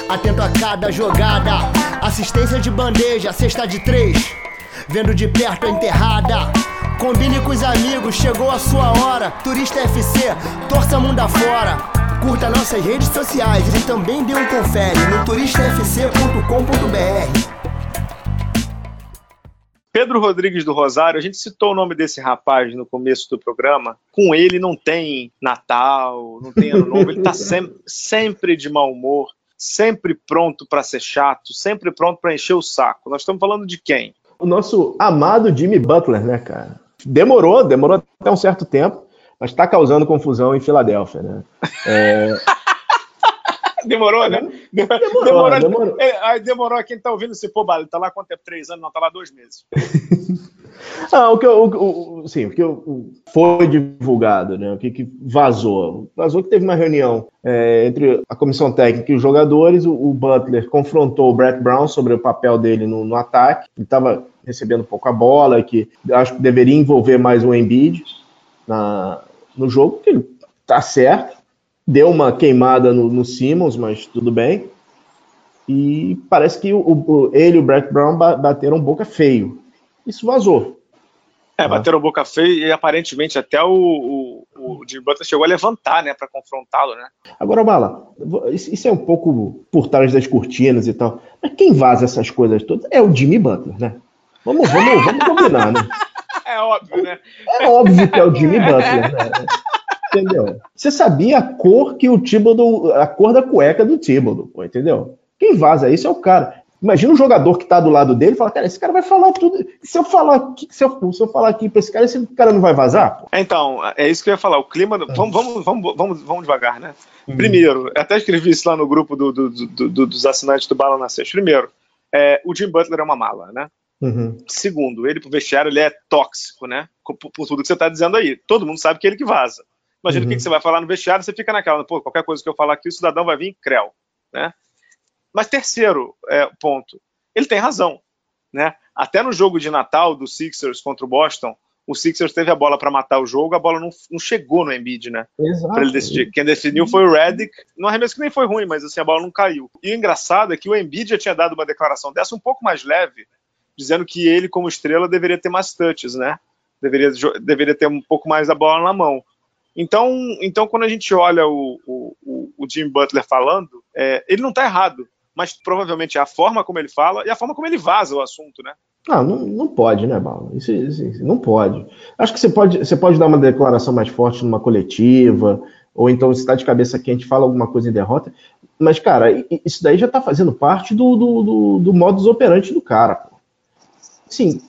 atento a cada jogada. Assistência de bandeja, cesta de três. Vendo de perto a enterrada. Combine com os amigos, chegou a sua hora. Turista FC, torça mundo afora. Curta nossas redes sociais e também dê um confere no turistafc.com.br. Pedro Rodrigues do Rosário, a gente citou o nome desse rapaz no começo do programa. Com ele não tem Natal, não tem Ano Novo, ele está sem, sempre de mau humor sempre pronto para ser chato, sempre pronto para encher o saco. Nós estamos falando de quem? O nosso amado Jimmy Butler, né, cara? Demorou, demorou até um certo tempo, mas está causando confusão em Filadélfia, né? É... demorou, né? Demorou, demorou. demorou. É, demorou. Quem está ouvindo se pô, ele tá lá quanto tempo? Três anos? Não, tá lá dois meses. Ah, o que, o, o, sim, o que foi divulgado, né? O que, que vazou? Vazou que teve uma reunião é, entre a comissão técnica e os jogadores. O, o, Butler confrontou o Brett Brown sobre o papel dele no, no ataque. Ele estava recebendo pouco a bola, que acho que deveria envolver mais o Embiid na, no jogo, que ele tá certo. Deu uma queimada no, no Simmons, mas tudo bem. E parece que o, o, ele e o Brett Brown bateram boca feio isso vazou. É, tá. bateram boca feia e aparentemente até o, o, o Jimmy Butler chegou a levantar, né, para confrontá-lo, né? Agora, Bala, isso é um pouco por trás das cortinas e tal, mas quem vaza essas coisas todas é o Jimmy Butler, né? Vamos, vamos, vamos combinar, né? É óbvio, né? É óbvio que é o Jimmy Butler, né? Entendeu? Você sabia a cor que o Thibodeau, a cor da cueca do Thibodeau, entendeu? Quem vaza isso é o cara. Imagina um jogador que está do lado dele e fala, cara, esse cara vai falar tudo. Se eu falar aqui, se eu, se eu falar aqui para esse cara, esse cara não vai vazar? Pô? Então, é isso que eu ia falar. O clima. Ah. Vamos, vamos, vamos, vamos, vamos devagar, né? Uhum. Primeiro, até escrevi isso lá no grupo do, do, do, dos assinantes do Bala na Sexta. Primeiro, é, o Jim Butler é uma mala, né? Uhum. Segundo, ele pro vestiário ele é tóxico, né? Por, por, tudo que você está dizendo aí. Todo mundo sabe que é ele que vaza. Imagina uhum. o que, que, você vai falar no vestiário, você fica naquela, pô, qualquer coisa que eu falar aqui, o cidadão vai vir creu, né? Mas terceiro é, ponto, ele tem razão. né? Até no jogo de Natal do Sixers contra o Boston, o Sixers teve a bola para matar o jogo, a bola não, não chegou no Embiid, né? Exato. Pra ele decidir. Quem definiu foi o Redick. No arremesso que nem foi ruim, mas assim, a bola não caiu. E o engraçado é que o Embiid já tinha dado uma declaração dessa um pouco mais leve, dizendo que ele, como estrela, deveria ter mais touches, né? Deveria, deveria ter um pouco mais da bola na mão. Então, então quando a gente olha o, o, o Jim Butler falando, é, ele não está errado, mas provavelmente é a forma como ele fala e a forma como ele vaza o assunto, né? Não, não, não pode, né, Bala? Isso, isso, isso, não pode. Acho que você pode, você pode dar uma declaração mais forte numa coletiva, ou então se está de cabeça quente, fala alguma coisa em derrota. Mas, cara, isso daí já está fazendo parte do, do, do, do modus operandi do cara. Pô. Sim,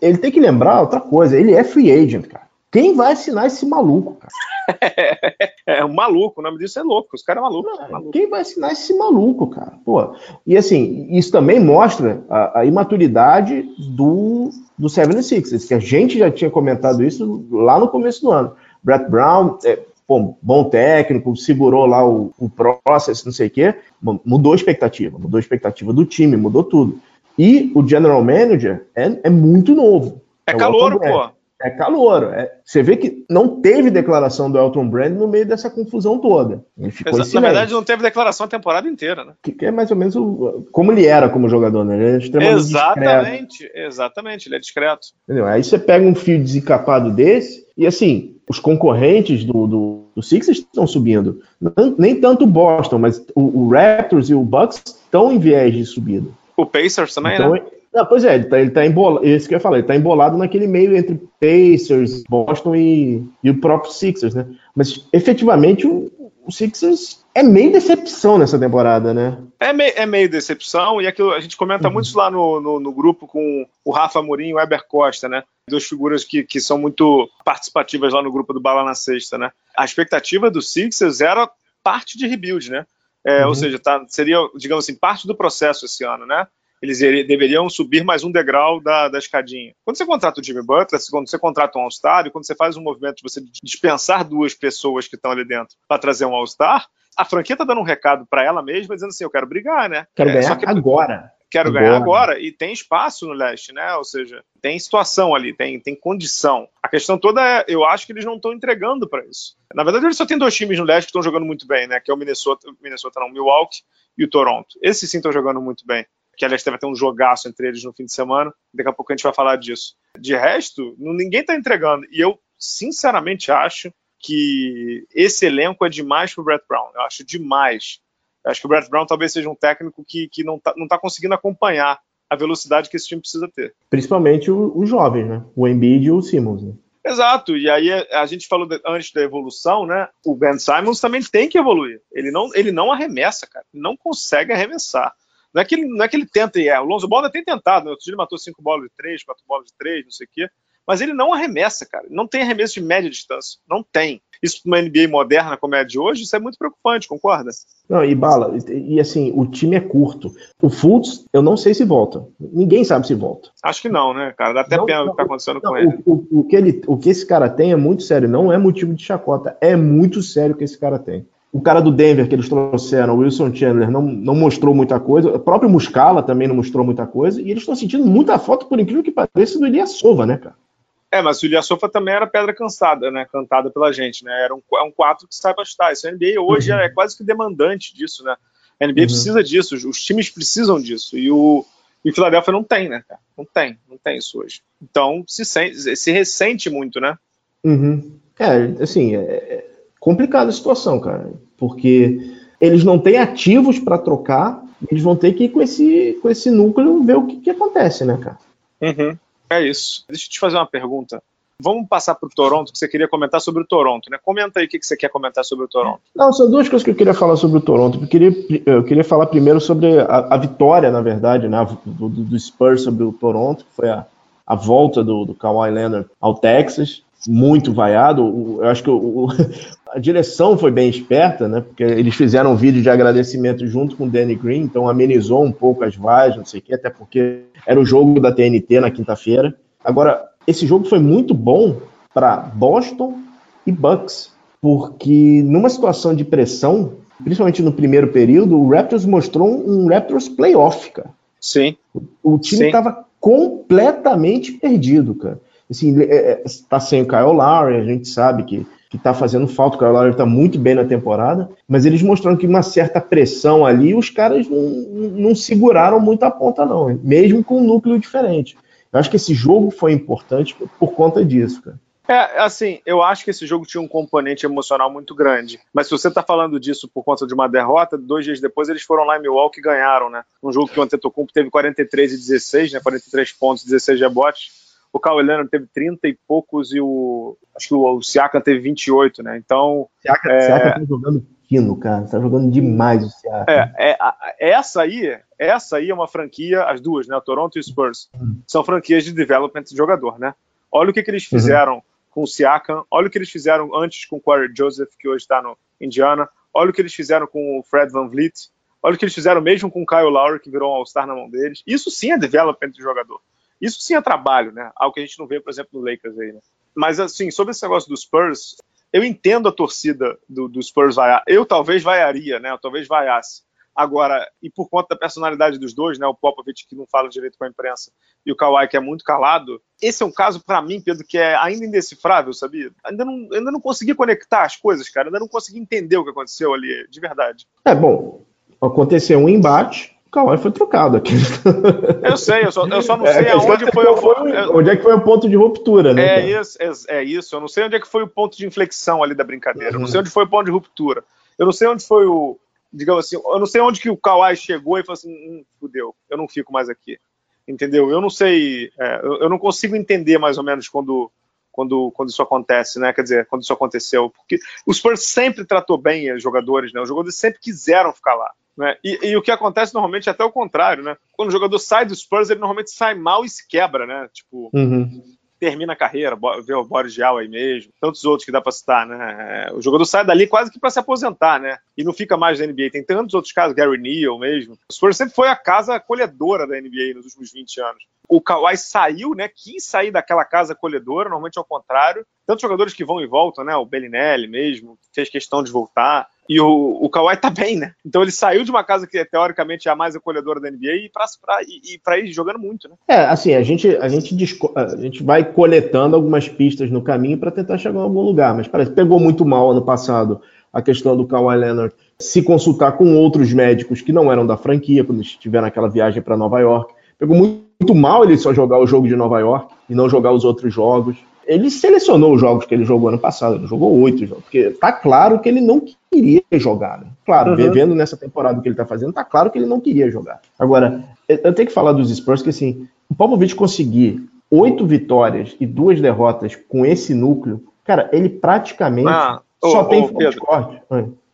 ele tem que lembrar outra coisa, ele é free agent, cara. Quem vai assinar esse maluco, cara? é um maluco, o nome disso é louco, os caras é maluco, é maluco. Quem vai assinar esse maluco, cara? Pô, e assim, isso também mostra a, a imaturidade do, do 76ers, que a gente já tinha comentado isso lá no começo do ano. Brett Brown, é, pô, bom técnico, segurou lá o, o processo, não sei o quê, mudou a expectativa, mudou a expectativa do time, mudou tudo. E o general manager é, é muito novo. É, é calor, pô. É calor. É, você vê que não teve declaração do Elton Brand no meio dessa confusão toda. Ele ficou Na verdade, não teve declaração a temporada inteira, né? Que, que é mais ou menos o, como ele era como jogador, né? Ele é extremamente Exatamente, discreto. exatamente, ele é discreto. Entendeu? Aí você pega um fio desencapado desse, e assim, os concorrentes do, do, do Sixers estão subindo. nem tanto o Boston, mas o, o Raptors e o Bucks estão em viés de subida. O Pacers também, então, né? Não, pois é, ele tá, ele tá embolado, isso que eu ia falar, ele tá embolado naquele meio entre Pacers, Boston e, e o próprio Sixers, né? Mas efetivamente o, o Sixers é meio decepção nessa temporada, né? É meio, é meio decepção, e aquilo a gente comenta uhum. muito lá no, no, no, grupo com o Rafa Mourinho e o Weber Costa, né? Duas figuras que, que são muito participativas lá no grupo do Bala na Sexta, né? A expectativa do Sixers era parte de rebuild, né? É, uhum. Ou seja, tá, seria, digamos assim, parte do processo esse ano, né? eles deveriam subir mais um degrau da, da escadinha. Quando você contrata o Jimmy Butler, quando você contrata um All-Star, quando você faz um movimento de você dispensar duas pessoas que estão ali dentro para trazer um All-Star, a franquia está dando um recado para ela mesma, dizendo assim: eu quero brigar, né? Quero é, ganhar que, agora. Quero ganhar agora. E tem espaço no leste, né? Ou seja, tem situação ali, tem, tem condição. A questão toda é: eu acho que eles não estão entregando para isso. Na verdade, eles só tem dois times no leste que estão jogando muito bem, né? Que é o Minnesota, Minnesota não, Milwaukee e o Toronto. Esses sim estão jogando muito bem que aliás deve ter um jogaço entre eles no fim de semana. Daqui a pouco a gente vai falar disso. De resto, ninguém está entregando. E eu, sinceramente, acho que esse elenco é demais para o Brett Brown. Eu acho demais. Acho que o Brett Brown talvez seja um técnico que, que não está não tá conseguindo acompanhar a velocidade que esse time precisa ter. Principalmente os jovens, né? O Embiid e o Simmons. Né? Exato, e aí a gente falou de, antes da evolução, né? O Ben Simons também tem que evoluir. Ele não, ele não arremessa, cara. Ele não consegue arremessar. Não é que ele, não é que ele tenta e é. O Lonzo Ball tem tentado, né? Outro dia ele matou cinco bolas de três, quatro bolas de três, não sei o quê. Mas ele não arremessa, cara. Não tem arremesso de média distância. Não tem. Isso para uma NBA moderna como é a de hoje, isso é muito preocupante, concorda? Não, e bala, e, e assim, o time é curto. O Fultz, eu não sei se volta. Ninguém sabe se volta. Acho que não, né, cara? Dá até não, pena o que tá acontecendo não, com ele. O, o, o, que ele. O que esse cara tem é muito sério, não é motivo de chacota. É muito sério o que esse cara tem. O cara do Denver que eles trouxeram, o Wilson Chandler, não, não mostrou muita coisa. O próprio Muscala também não mostrou muita coisa. E eles estão sentindo muita falta, por incrível que pareça, do Sova, né, cara? É, mas o Sova também era pedra cansada, né? Cantada pela gente, né? Era um, é um 4 que sai bastar. Isso a NBA hoje uhum. é quase que demandante disso, né? A NBA uhum. precisa disso, os times precisam disso. E o, e o Philadelphia não tem, né, cara? Não tem, não tem isso hoje. Então se, sente, se ressente muito, né? Uhum. É, assim, é, é complicada a situação, cara, porque eles não têm ativos para trocar, eles vão ter que ir com esse, com esse núcleo ver o que, que acontece, né, cara? Uhum. É isso. Deixa eu te fazer uma pergunta. Vamos passar para o Toronto, que você queria comentar sobre o Toronto, né? Comenta aí o que você quer comentar sobre o Toronto. Não, são duas coisas que eu queria falar sobre o Toronto. Eu queria, eu queria falar primeiro sobre a, a vitória, na verdade, né, do, do, Spurs sobre o Toronto, que foi a, a volta do, do Kawhi Leonard ao Texas muito vaiado. Eu acho que o, a direção foi bem esperta, né? Porque eles fizeram um vídeo de agradecimento junto com o Danny Green, então amenizou um pouco as vaias, não sei o quê, até porque era o jogo da TNT na quinta-feira. Agora, esse jogo foi muito bom para Boston e Bucks, porque numa situação de pressão, principalmente no primeiro período, o Raptors mostrou um Raptors playoff, cara. Sim. O, o time estava completamente perdido, cara. Assim, é, é, tá sem o Kyle Lowry, a gente sabe que que está fazendo falta. O Kyle Lowry está muito bem na temporada, mas eles mostraram que uma certa pressão ali, os caras não, não seguraram muito a ponta, não, mesmo com um núcleo diferente. Eu acho que esse jogo foi importante por conta disso, cara. É, assim, eu acho que esse jogo tinha um componente emocional muito grande. Mas se você está falando disso por conta de uma derrota, dois dias depois eles foram lá em Milwaukee e ganharam, né? Um jogo que o Antetokounmpo teve 43 e 16, né? 43 pontos, 16 rebotes. O Kawhi Leonard teve 30 e poucos e o acho que o, Siakam teve 28, né? Então, Siakam, é... Siakam tá jogando fino, cara. Tá jogando demais o Siakam. É, é, essa aí, essa aí é uma franquia, as duas, né? O Toronto e o Spurs, uhum. são franquias de development de jogador, né? Olha o que, que eles uhum. fizeram uhum com o Siakam, olha o que eles fizeram antes com o Corey Joseph, que hoje está no Indiana, olha o que eles fizeram com o Fred Van Vliet, olha o que eles fizeram mesmo com o Kyle Lowry, que virou um All-Star na mão deles. Isso sim é development de jogador. Isso sim é trabalho, né? Algo que a gente não vê, por exemplo, no Lakers aí, né? Mas, assim, sobre esse negócio dos Spurs, eu entendo a torcida do, do Spurs vaiar. Eu talvez vaiaria, né? Eu talvez vaiasse. Agora, e por conta da personalidade dos dois, né, o Popovich que não fala direito com a imprensa e o Kawhi que é muito calado, esse é um caso para mim, Pedro, que é ainda indecifrável, sabia? Ainda não, ainda não consegui conectar as coisas, cara, ainda não consegui entender o que aconteceu ali, de verdade. É bom, aconteceu um embate, o Kawhi foi trocado aqui. Eu sei, eu só, eu só não é, sei é, aonde foi, foi. Onde é que foi o ponto de ruptura, né? É isso, é, é, isso, eu não sei onde é que foi o ponto de inflexão ali da brincadeira. Uhum. Eu não sei onde foi o ponto de ruptura. Eu não sei onde foi o, digamos assim, eu não sei onde que o Kawhi chegou e falou assim, hum, fudeu, eu não fico mais aqui. Entendeu? Eu não sei, é, eu, eu, não consigo entender mais ou menos quando, quando, quando isso acontece, né? Quer dizer, quando isso aconteceu. Porque o Spurs sempre tratou bem os jogadores, né? Os jogadores sempre quiseram ficar lá. Né? E, e, o que acontece normalmente é até o contrário, né? Quando o jogador sai do Spurs, ele normalmente sai mal e se quebra, né? Tipo, uhum termina a carreira, vê o Boris Diaw aí mesmo, tantos outros que dá para citar, né? É, o jogador sai dali quase que para se aposentar, né? E não fica mais na NBA. Tem tantos outros casos, Gary Neal mesmo. O Spurs sempre foi a casa acolhedora da NBA nos últimos 20 anos. O Kawhi saiu, né? Quis sair daquela casa acolhedora, normalmente ao contrário. Tantos jogadores que vão e voltam, né? O Bellinelli mesmo, fez questão de voltar. E o, o Kawhi tá bem, né? Então ele saiu de uma casa que é teoricamente é a mais acolhedora da NBA e pra, pra, e, e pra ir jogando muito, né? É, assim, a gente, a gente, a gente vai coletando algumas pistas no caminho para tentar chegar a algum lugar, mas parece que pegou muito mal ano passado a questão do Kawhi Leonard se consultar com outros médicos que não eram da franquia quando estiver naquela viagem para Nova York. Pegou muito mal ele só jogar o jogo de Nova York e não jogar os outros jogos ele selecionou os jogos que ele jogou ano passado, ele jogou oito jogos, porque tá claro que ele não queria jogar. Né? Claro, uhum. vendo nessa temporada que ele tá fazendo, tá claro que ele não queria jogar. Agora, eu tenho que falar dos Spurs que assim, o Popovich conseguir oito vitórias e duas derrotas com esse núcleo, cara, ele praticamente ah, só tem ô, Pedro, corte.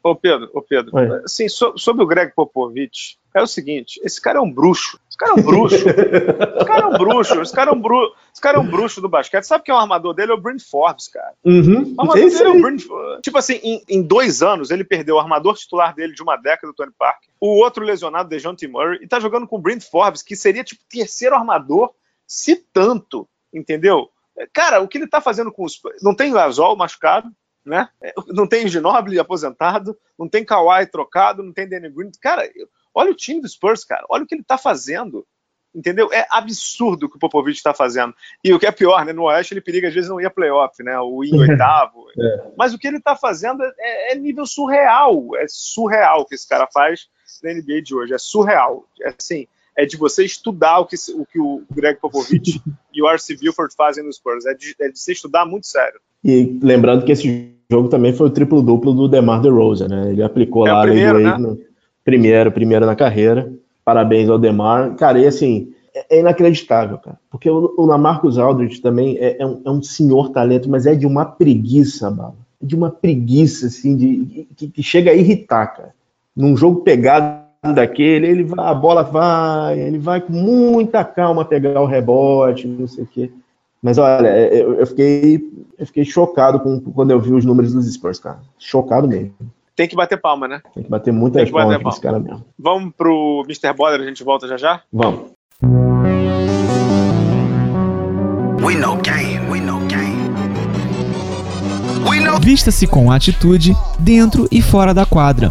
Ô Pedro, ô Pedro, assim, so, sobre o Greg Popovich, é o seguinte, esse cara é um bruxo. Esse cara é um bruxo. esse cara é um bruxo. Esse cara é um, bru... esse cara é um bruxo do basquete. Sabe quem é o armador dele? É o Brent Forbes, cara. Uhum. O armador dele é o Tipo assim, em, em, dois anos, ele perdeu o armador titular dele de uma década, o Tony Parker. O outro lesionado, DeJounte Murray. E tá jogando com o Brent Forbes, que seria, tipo, terceiro armador, se tanto. Entendeu? Cara, o que ele tá fazendo com os... Não tem Gasol machucado né? Não tem Ginobili aposentado, não tem Kawhi trocado, não tem Danny Green. Cara, olha o time do Spurs, cara. Olha o que ele tá fazendo. Entendeu? É absurdo o que o Popovich está fazendo. E o que é pior, né? No Oeste ele periga, às vezes, não ia playoff, né? O em oitavo. É. Mas o que ele está fazendo é, é, nível surreal. É surreal o que esse cara faz na NBA de hoje. É surreal. É assim, é de você estudar o que o, que o Greg Popovich e o R.C. Buford fazem no Spurs. É de, é de você estudar muito sério. E lembrando que esse jogo também foi o triplo-duplo do DeMar DeRozan, né? Ele aplicou é lá primeiro, né? no primeiro, primeiro na carreira. Parabéns ao DeMar. Cara, e assim, é, é inacreditável, cara. Porque o, o Lamarcus Aldridge também é, é, um, é, um, senhor talento, mas é de uma preguiça, bala. É de uma preguiça, assim, de, que, que chega a irritar, cara. Num jogo pegado daquele, ele vai, a bola vai, ele vai com muita calma pegar o rebote, não sei o quê. Mas olha, é, eu, eu fiquei, eu fiquei chocado com, quando eu vi os números dos Spurs, cara. Chocado mesmo. Tem que bater palma, né? Tem que bater muita palma nesse cara mesmo. Vamos pro Mr. Boller, a gente volta já já? Vamos. We know game, we know game. Know... Vista-se com atitude dentro e fora da quadra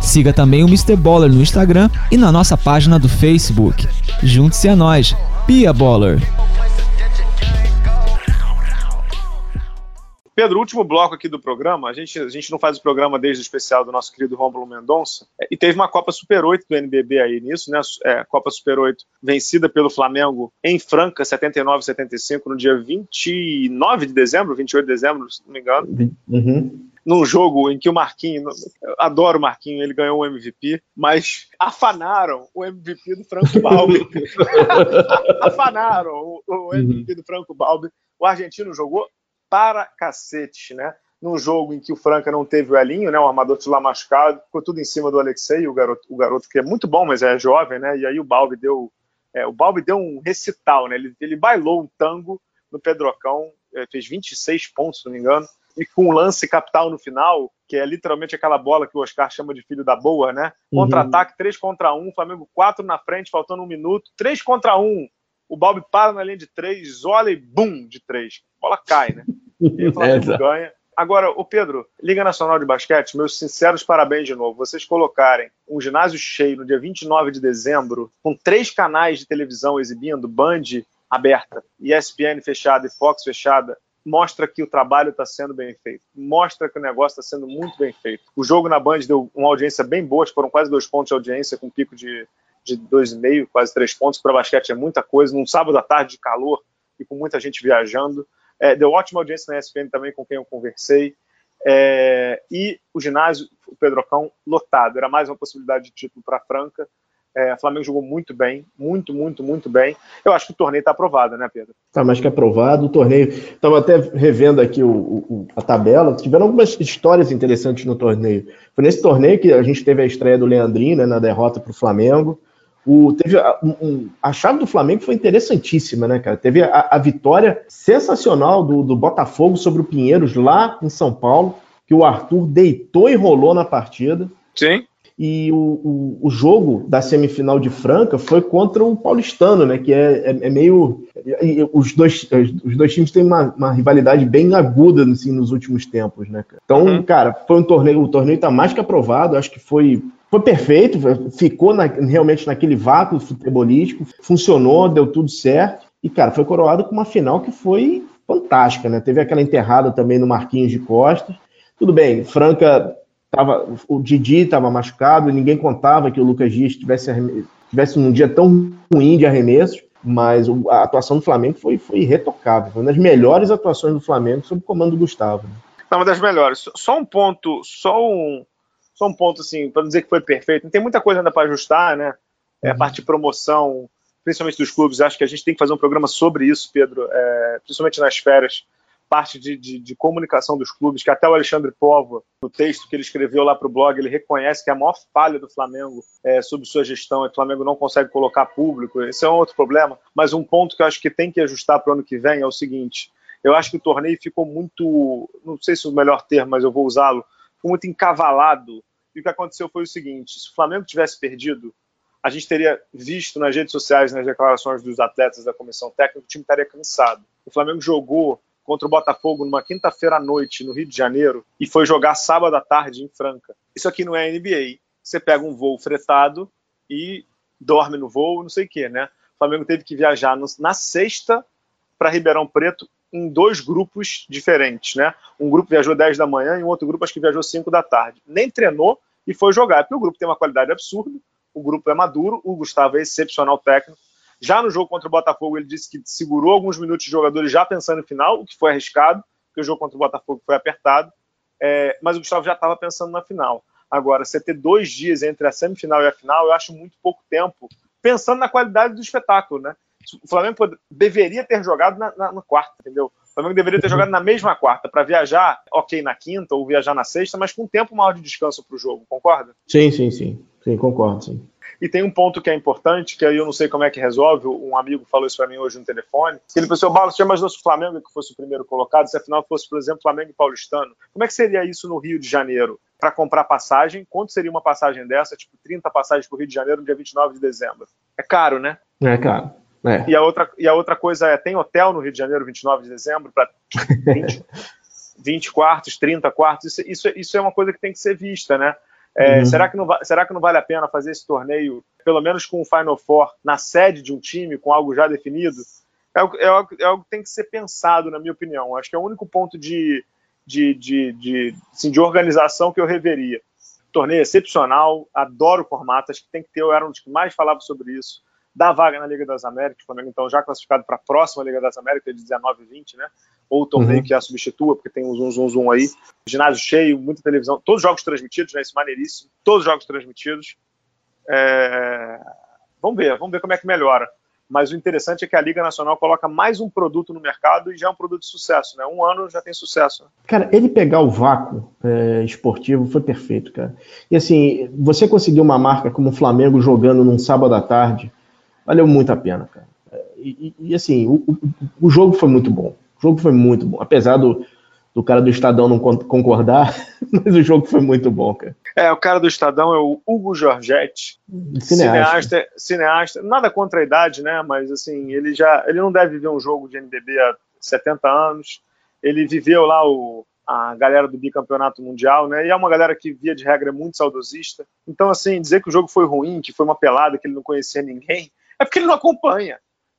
Siga também o Mr. Baller no Instagram e na nossa página do Facebook. Junte-se a nós, Pia Baller. Pedro, último bloco aqui do programa. A gente, a gente não faz o programa desde o especial do nosso querido Rômulo Mendonça. É, e teve uma Copa Super 8 do NBB aí nisso, né? É, Copa Super 8 vencida pelo Flamengo em Franca, 79-75, no dia 29 de dezembro, 28 de dezembro, se não me engano. Uhum num jogo em que o Marquinho, adoro o Marquinho, ele ganhou o MVP, mas afanaram o MVP do Franco Balbi. afanaram o, o MVP do Franco Balbi. O argentino jogou para cacete, né? Num jogo em que o Franca não teve o Elinho, né? O armador titular machucado, ficou tudo em cima do Alexei, o garoto, o garoto que é muito bom, mas é jovem, né? E aí o Balbi deu, é, o Balbi deu um recital, né? Ele, ele bailou um tango no Pedrocão, é, fez 26 pontos, se não me engano, e com um lance capital no final, que é literalmente aquela bola que o Oscar chama de filho da boa, né? Uhum. Contra-ataque, 3 contra 1, Flamengo 4 na frente, faltando um minuto, 3 contra 1. O Balbi para na linha de 3, olha e bum, de 3. A bola cai, né? E o Flamengo é, ganha. Agora, o Pedro, Liga Nacional de Basquete, meus sinceros parabéns de novo. Vocês colocarem um ginásio cheio no dia 29 de dezembro, com três canais de televisão exibindo, Band aberta, ESPN fechada e Fox fechada, mostra que o trabalho está sendo bem feito, mostra que o negócio está sendo muito bem feito. O jogo na Band deu uma audiência bem boa, foram quase dois pontos de audiência, com um pico de, de dois e meio, quase três pontos. Para basquete é muita coisa, num sábado à tarde de calor e com muita gente viajando. É, deu ótima audiência na ESPN também, com quem eu conversei. É, e o ginásio, o Pedrocão, lotado. Era mais uma possibilidade de título para Franca. É, o Flamengo jogou muito bem, muito, muito, muito bem. Eu acho que o torneio está aprovado, né, Pedro? Está mais que aprovado. O torneio. Estava até revendo aqui o, o, a tabela. Tiveram algumas histórias interessantes no torneio. Foi nesse torneio que a gente teve a estreia do Leandrinho, né, na derrota para o Flamengo. O, teve a, um, a chave do Flamengo foi interessantíssima, né, cara? Teve a, a vitória sensacional do, do, Botafogo sobre o Pinheiros lá em São Paulo, que o Arthur deitou e rolou na partida. Sim. E o, o, o jogo da semifinal de Franca foi contra o Paulistano, né? Que é, é, é meio. Os dois, os dois times têm uma, uma rivalidade bem aguda assim, nos últimos tempos, né? Então, uhum. cara, foi um torneio. O torneio tá mais que aprovado. Acho que foi foi perfeito, ficou na, realmente naquele vácuo futebolístico, funcionou, deu tudo certo. E, cara, foi coroado com uma final que foi fantástica, né? Teve aquela enterrada também no Marquinhos de Costa. Tudo bem, Franca tava, o Didi estava machucado, ninguém contava que o Lucas Dias tivesse, tivesse um dia tão ruim de arremessos, mas a atuação do Flamengo foi, foi irretocável. Foi uma das melhores atuações do Flamengo sob o comando do Gustavo. Né? Uma das melhores. Só um ponto, só um, só um ponto assim, para dizer que foi perfeito. Tem muita coisa ainda para ajustar, né? É, a uhum. parte de promoção, principalmente dos clubes. Acho que a gente tem que fazer um programa sobre isso, Pedro, é, principalmente nas férias. Parte de, de, de, comunicação dos clubes, que até o Alexandre Povo, no texto que ele escreveu lá para o blog, ele reconhece que a maior falha do Flamengo é, sobre sua gestão é que o Flamengo não consegue colocar público. Esse é um outro problema. Mas um ponto que eu acho que tem que ajustar para o ano que vem é o seguinte: eu acho que o torneio ficou muito, não sei se é o melhor termo, mas eu vou usá-lo, ficou muito encavalado e o que aconteceu foi o seguinte: se o Flamengo tivesse perdido, a gente teria visto nas redes sociais, nas declarações dos atletas da comissão técnica, o time estaria cansado. O Flamengo jogou contra o Botafogo numa quinta-feira à noite no Rio de Janeiro e foi jogar sábado à tarde em Franca. Isso aqui não é NBA. Você pega um voo fretado e dorme no voo, não sei o quê, né? O Flamengo teve que viajar no, na sexta para Ribeirão Preto em dois grupos diferentes, né? Um grupo viajou 10 da manhã e um outro grupo acho que viajou 5 da tarde. Nem treinou e foi jogar, porque o grupo tem uma qualidade absurda, o grupo é maduro, o Gustavo é excepcional técnico. Já no jogo contra o Botafogo, ele disse que segurou alguns minutos de jogadores já pensando no final, o que foi arriscado, porque o jogo contra o Botafogo foi apertado, é, mas o Gustavo já estava pensando na final. Agora, você ter dois dias entre a semifinal e a final, eu acho muito pouco tempo, pensando na qualidade do espetáculo, né? O Flamengo deveria ter jogado na, na, no quarto, entendeu? Flamengo deveria ter jogado na mesma quarta, para viajar, ok, na quinta ou viajar na sexta, mas com um tempo maior de descanso para o jogo, concorda? Sim, sim, sim. Sim, concordo, sim. E tem um ponto que é importante, que aí eu não sei como é que resolve, um amigo falou isso para mim hoje no telefone, ele pensou, Bala, você imaginou se o Flamengo que fosse o primeiro colocado, se afinal fosse, por exemplo, Flamengo e Paulistano, como é que seria isso no Rio de Janeiro? Para comprar passagem, quanto seria uma passagem dessa, tipo 30 passagens para o Rio de Janeiro no dia 29 de dezembro? É caro, né? É caro. É. E, a outra, e a outra coisa é, tem hotel no Rio de Janeiro 29 de dezembro para 20, 20 quartos, 30 quartos, isso, isso, isso é uma coisa que tem que ser vista, né? É, uhum. será, que não, será que não vale a pena fazer esse torneio, pelo menos com o Final Four, na sede de um time, com algo já definido? É, é, algo, é algo que tem que ser pensado, na minha opinião. Acho que é o único ponto de, de, de, de, assim, de organização que eu reveria. Torneio excepcional, adoro o formato, acho que tem que ter, eu era um dos que mais falava sobre isso. Dá vaga na Liga das Américas, o Flamengo então já classificado para a próxima Liga das Américas, de 19 e 20, né? Ou torneio uhum. que a substitua, porque tem um zoom, zoom, zoom aí. Ginásio cheio, muita televisão, todos os jogos transmitidos, né? Isso é maneiríssimo. Todos os jogos transmitidos. É... Vamos ver, vamos ver como é que melhora. Mas o interessante é que a Liga Nacional coloca mais um produto no mercado e já é um produto de sucesso, né? Um ano já tem sucesso. Cara, ele pegar o vácuo é, esportivo foi perfeito, cara. E assim, você conseguiu uma marca como o Flamengo jogando num sábado à tarde, valeu muito a pena, cara. E, e, e assim, o, o, o jogo foi muito bom. O jogo foi muito bom. Apesar do, do cara do Estadão não concordar, mas o jogo foi muito bom, cara. É, o cara do Estadão é o Hugo Giorgetti. Cineasta. cineasta. Cineasta, nada contra a idade, né? Mas assim, ele já. Ele não deve viver um jogo de NBB há 70 anos. Ele viveu lá o, a galera do bicampeonato mundial, né? E é uma galera que, via de regra, é muito saudosista. Então, assim, dizer que o jogo foi ruim, que foi uma pelada, que ele não conhecia ninguém, é porque ele não acompanha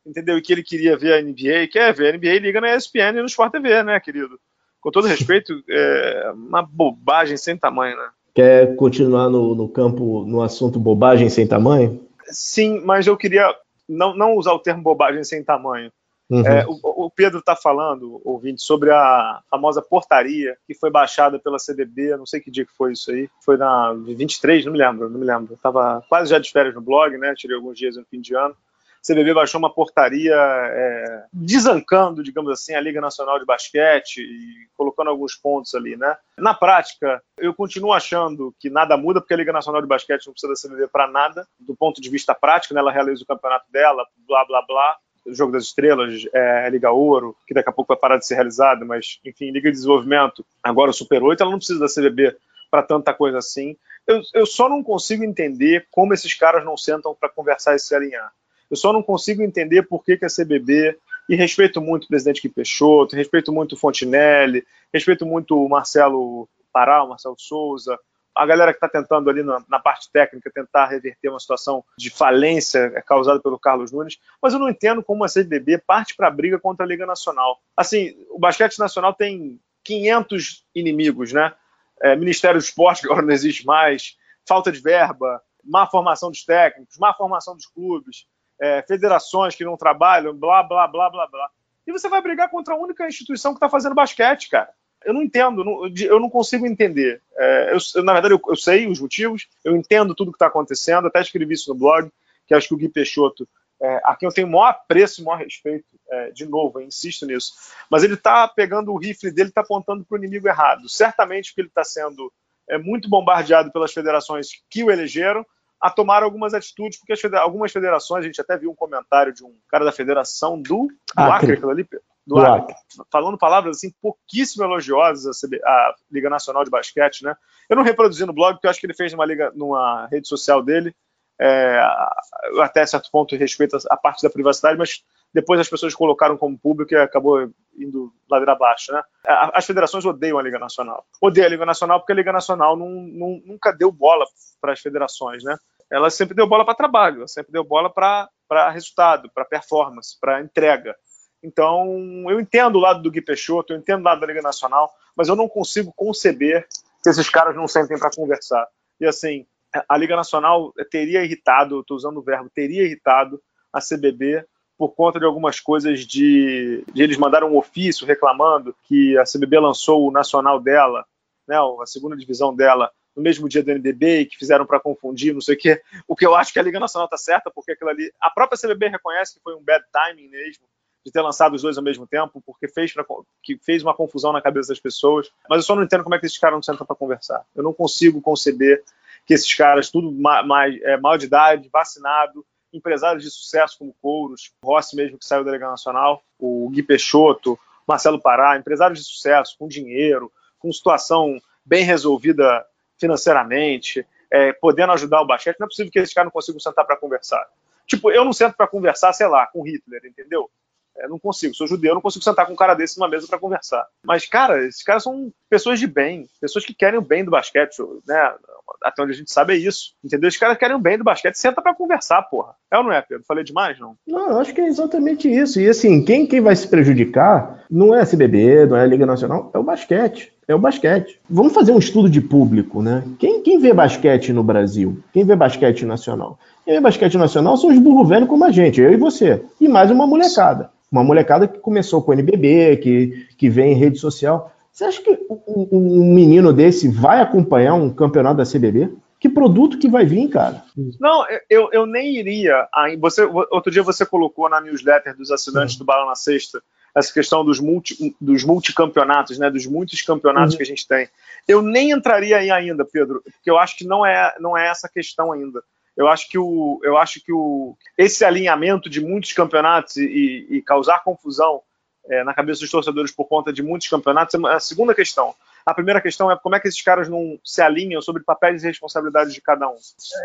entendeu? E que ele queria ver a NBA, quer ver a NBA, liga na ESPN e no Sport TV, né, querido? Com todo respeito, é uma bobagem sem tamanho, né? Quer continuar no, no campo, no assunto bobagem sem tamanho? Sim, mas eu queria não, não usar o termo bobagem sem tamanho. Uhum. É, o, o, Pedro está falando, ouvinte, sobre a famosa portaria que foi baixada pela CBB, não sei que dia que foi isso aí, foi na 23, não me lembro, não me lembro. Estava quase já de férias no blog, né? Tirei alguns dias no fim de ano. CBB baixou uma portaria é, desancando, digamos assim, a Liga Nacional de Basquete e colocando alguns pontos ali, né? Na prática, eu continuo achando que nada muda, porque a Liga Nacional de Basquete não precisa da CBB para nada, do ponto de vista prático, né? ela realiza o campeonato dela, blá, blá, blá. O Jogo das Estrelas, é, Liga Ouro, que daqui a pouco vai parar de ser realizado, mas, enfim, Liga de Desenvolvimento, agora o Super 8, ela não precisa da CBB para tanta coisa assim. Eu, eu, só não consigo entender como esses caras não sentam para conversar e se alinhar. Eu só não consigo entender por que, que a CBB, e respeito muito o presidente que Peixoto, respeito muito o Fontinelli, respeito muito o Marcelo Pará, o Marcelo Souza, a galera que está tentando ali na, na, parte técnica tentar reverter uma situação de falência causada pelo Carlos Nunes, mas eu não entendo como a CBB parte para a briga contra a Liga Nacional. Assim, o basquete nacional tem 500 inimigos, né? É, Ministério do Esporte, que agora não existe mais, falta de verba, má formação dos técnicos, má formação dos clubes, é, federações que não trabalham, blá, blá, blá, blá, blá. E você vai brigar contra a única instituição que está fazendo basquete, cara. Eu não entendo, eu não consigo entender. É, eu, na verdade, eu, eu, sei os motivos, eu entendo tudo que está acontecendo, até escrevi isso no blog, que acho que o Gui Peixoto, é, a quem eu tenho o maior apreço e maior respeito, é, de novo, insisto nisso, mas ele está pegando o rifle dele, está apontando para o inimigo errado. Certamente porque ele está sendo é, muito bombardeado pelas federações que o elegeram, a tomar algumas atitudes, porque federa algumas federações, a gente até viu um comentário de um cara da federação do, do Acre, Acre ali, do, do Acre, falando palavras assim pouquíssimo elogiosas a, a, Liga Nacional de Basquete, né? Eu não reproduzi no blog, porque eu acho que ele fez numa, liga, numa rede social dele, é, até certo ponto respeito a parte da privacidade, mas depois as pessoas colocaram como público e acabou indo ladeira abaixo, né? As federações odeiam a Liga Nacional. Odeiam a Liga Nacional porque a Liga Nacional não, não, nunca deu bola para as federações, né? Ela sempre deu bola para trabalho, ela sempre deu bola para resultado, para performance, para entrega. Então, eu entendo o lado do Gui Peixoto, eu entendo o lado da Liga Nacional, mas eu não consigo conceber que esses caras não sentem para conversar. E assim, a Liga Nacional teria irritado, estou usando o verbo, teria irritado a CBB por conta de algumas coisas de, de, eles mandaram um ofício reclamando que a CBB lançou o nacional dela, né, a segunda divisão dela, no mesmo dia do NBB e que fizeram para confundir, não sei o quê. O que eu acho que a Liga Nacional está certa, porque aquilo ali. A própria CBB reconhece que foi um bad timing mesmo, de ter lançado os dois ao mesmo tempo, porque fez, pra, que fez uma confusão na cabeça das pessoas. Mas eu só não entendo como é que esses caras não sentam para conversar. Eu não consigo conceber que esses caras, tudo mais, é, mal de idade, vacinado, empresários de sucesso como Couros, Rossi mesmo que saiu da Liga Nacional, o Gui Peixoto, Marcelo Pará, empresários de sucesso, com dinheiro, com situação bem resolvida financeiramente, é, podendo ajudar o basquete, não é possível que esses caras não consigam sentar para conversar. Tipo, eu não sento para conversar, sei lá, com Hitler, entendeu? É, não consigo, sou judeu, não consigo sentar com um cara desse numa mesa para conversar. Mas, cara, esses caras são pessoas de bem, pessoas que querem o bem do basquete, né? Até onde a gente sabe é isso, entendeu? Os caras querem o bem do basquete, senta para conversar, porra. É ou não é, Pedro? Falei demais, não? Não, acho que é exatamente isso. E assim, quem, quem vai se prejudicar não é a CBB, não é a Liga Nacional, é o basquete. É o basquete. Vamos fazer um estudo de público, né? Quem, quem vê basquete no Brasil? Quem vê basquete nacional? Quem vê basquete nacional são os burro velho como a gente, eu e você. E mais uma molecada. Uma molecada que começou com o NBB, que, que vem em rede social. Você acha que um, um menino desse vai acompanhar um campeonato da CBB? Que produto que vai vir, cara? Não, eu, eu nem iria. Você, outro dia você colocou na newsletter dos assinantes do Bala na Sexta essa questão dos, multi, dos multicampeonatos, né, dos muitos campeonatos uhum. que a gente tem. Eu nem entraria aí ainda, Pedro, porque eu acho que não é, não é essa questão ainda. Eu acho que o, eu acho que o, esse alinhamento de muitos campeonatos e, e causar confusão é, na cabeça dos torcedores por conta de muitos campeonatos é a segunda questão. A primeira questão é como é que esses caras não se alinham sobre papéis e responsabilidades de cada um.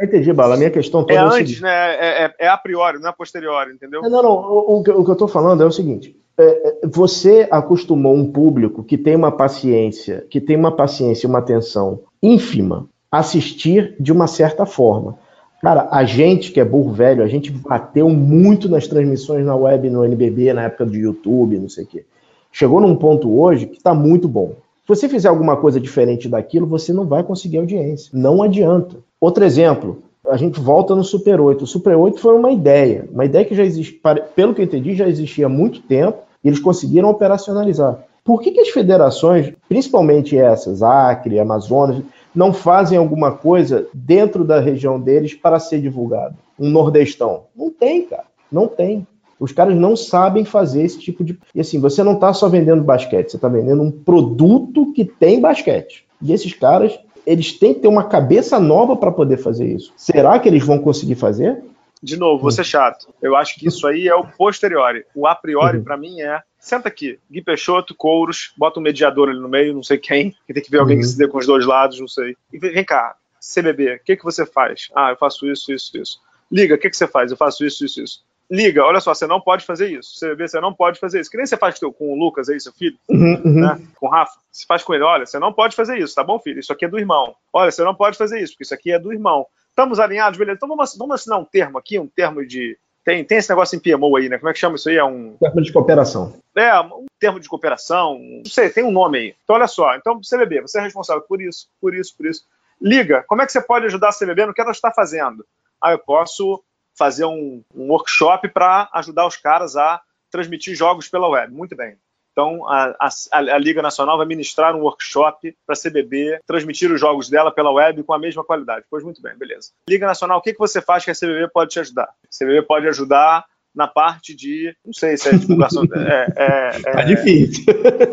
entendi, Bala. A minha questão toda é, é antes, né? É, é, é, a priori, não é a posteriori, entendeu? Não, não. O, o que eu estou falando é o seguinte: é, você acostumou um público que tem uma paciência, que tem uma paciência e uma atenção ínfima, assistir de uma certa forma. Cara, a gente que é burro velho, a gente bateu muito nas transmissões na web, no NBB, na época do YouTube, não sei o quê. Chegou num ponto hoje que está muito bom. Se você fizer alguma coisa diferente daquilo, você não vai conseguir audiência. Não adianta. Outro exemplo, a gente volta no Super 8. O Super 8 foi uma ideia, uma ideia que já existe, pelo que eu entendi, já existia há muito tempo, e eles conseguiram operacionalizar. Por que, que as federações, principalmente essas, Acre, Amazonas, não fazem alguma coisa dentro da região deles para ser divulgado? Um nordestão. Não tem, cara. Não tem. Os caras não sabem fazer esse tipo de. E assim, você não está só vendendo basquete, você está vendendo um produto que tem basquete. E esses caras, eles têm que ter uma cabeça nova para poder fazer isso. Será que eles vão conseguir fazer? De novo, vou ser chato. Eu acho que isso aí é o posteriori. O a priori, uhum. para mim, é senta aqui, Gui Peixoto, Couros, bota um mediador ali no meio, não sei quem, que tem que ver alguém uhum. que se dê com os dois lados, não sei. E vem cá, CBB, o que, que você faz? Ah, eu faço isso, isso, isso. Liga, o que, que você faz? Eu faço isso, isso, isso. Liga, olha só, você não pode fazer isso. CBB, você não pode fazer isso. Que nem você faz com o Lucas aí, seu filho, uhum, uhum. Né? com o Rafa. Você faz com ele, olha, você não pode fazer isso, tá bom, filho? Isso aqui é do irmão. Olha, você não pode fazer isso, porque isso aqui é do irmão. Estamos alinhados, beleza? Então vamos, vamos assinar um termo aqui, um termo de tem, tem esse negócio em PMO aí, né? Como é que chama isso aí? É um. Termo de cooperação. É, um termo de cooperação. Não sei, tem um nome aí. Então, olha só. Então, CBB, você é responsável por isso, por isso, por isso. Liga, como é que você pode ajudar a CBB no que ela está fazendo? Ah, eu posso fazer um, um workshop para ajudar os caras a transmitir jogos pela web. Muito bem. Então, a, a, a, Liga Nacional vai ministrar um workshop para a CBB, transmitir os jogos dela pela web com a mesma qualidade. Pois muito bem, beleza. Liga Nacional, o que, que você faz que a CBB pode te ajudar? A CBB pode ajudar na parte de. Não sei se é divulgação. é, é, é... Tá difícil.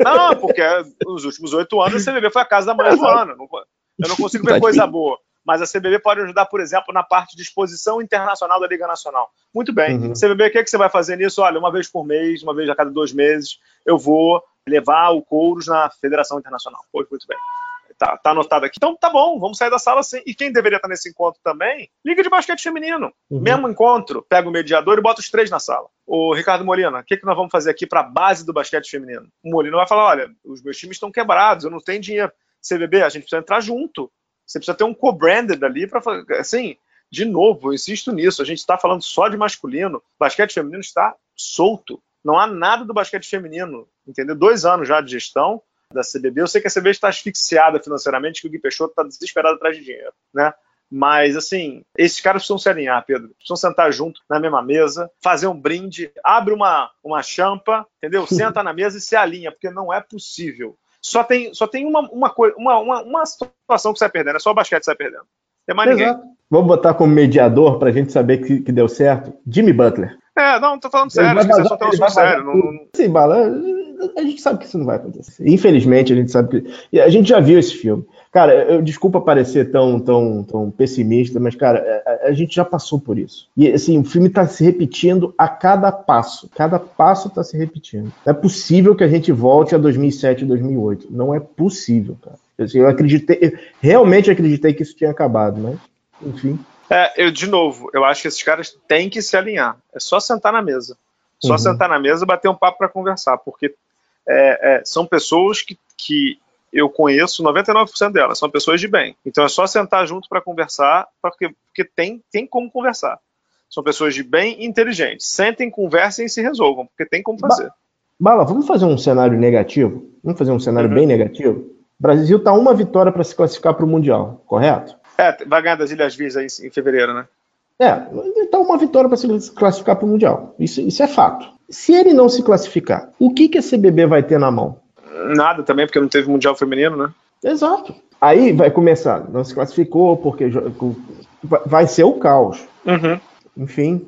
Não, porque nos últimos oito anos a CBB foi a casa da mãe do ano. Eu não consigo ver tá coisa boa mas a CBB pode ajudar, por exemplo, na parte de exposição internacional da Liga Nacional. Muito bem. Uhum. CBB, o que, é que você vai fazer nisso? Olha, uma vez por mês, uma vez a cada dois meses, eu vou levar o Couros na Federação Internacional. Pois, muito bem. Tá, tá, anotado aqui. Então tá bom, vamos sair da sala assim. E quem deveria estar nesse encontro também? Liga de basquete feminino. Uhum. Mesmo encontro, pega o mediador e bota os três na sala. O Ricardo Molina, o que, que nós vamos fazer aqui para a base do basquete feminino? O Molina vai falar: olha, os meus times estão quebrados, eu não tenho dinheiro. CBB, a gente precisa entrar junto. Você precisa ter um co-branded ali para assim, de novo, eu insisto nisso. A gente está falando só de masculino. Basquete feminino está solto. Não há nada do basquete feminino, entendeu? Dois anos já de gestão da CBB. Eu sei que a CBB está asfixiada financeiramente, que o Gui Peixoto está desesperado atrás de dinheiro, né? Mas, assim, esses caras precisam se alinhar, Pedro. Precisam sentar junto na mesma mesa, fazer um brinde, abre uma, uma champa, entendeu? Senta na mesa e se alinha, porque não é possível só tem, só tem uma, uma, uma, uma, situação que você vai perdendo, é só o basquete que você vai perdendo. Tem mais Exato. ninguém. Vamos botar como mediador para a gente saber que, que deu certo. Jimmy Butler. É, não, tô falando sério, acho que você só tem um sério. Não, Sim, Bala, A gente sabe que isso não vai acontecer. Infelizmente, a gente sabe que. A gente já viu esse filme. Cara, eu desculpa parecer tão, tão, tão pessimista, mas, cara, a, é, é, a gente já passou por isso. E, assim, o filme está se repetindo a cada passo. Cada passo está se repetindo. Não é possível que a gente volte a 2007, 2008. Não é possível, cara. Assim, eu acreditei, eu realmente acreditei que isso tinha acabado, mas, enfim. É, eu, de novo, eu acho que esses caras têm que se alinhar. É só sentar na mesa. Só uhum. sentar na mesa e bater um papo para conversar, porque é, é, são pessoas que, que eu conheço 99% delas, são pessoas de bem. Então é só sentar junto para conversar, porque, porque tem, tem como conversar. São pessoas de bem e inteligentes. Sentem, conversem e se resolvam, porque tem como fazer. Ba Bala, vamos fazer um cenário negativo? Vamos fazer um cenário uhum. bem negativo? O Brasil está uma vitória para se classificar para o Mundial, correto? É, vai ganhar das Ilhas Virgens em fevereiro, né? É, então uma vitória para se classificar para o Mundial. Isso, isso é fato. Se ele não se classificar, o que, que a CBB vai ter na mão? Nada também, porque não teve Mundial Feminino, né? Exato. Aí vai começar, não se classificou, porque vai ser o caos. Uhum. Enfim,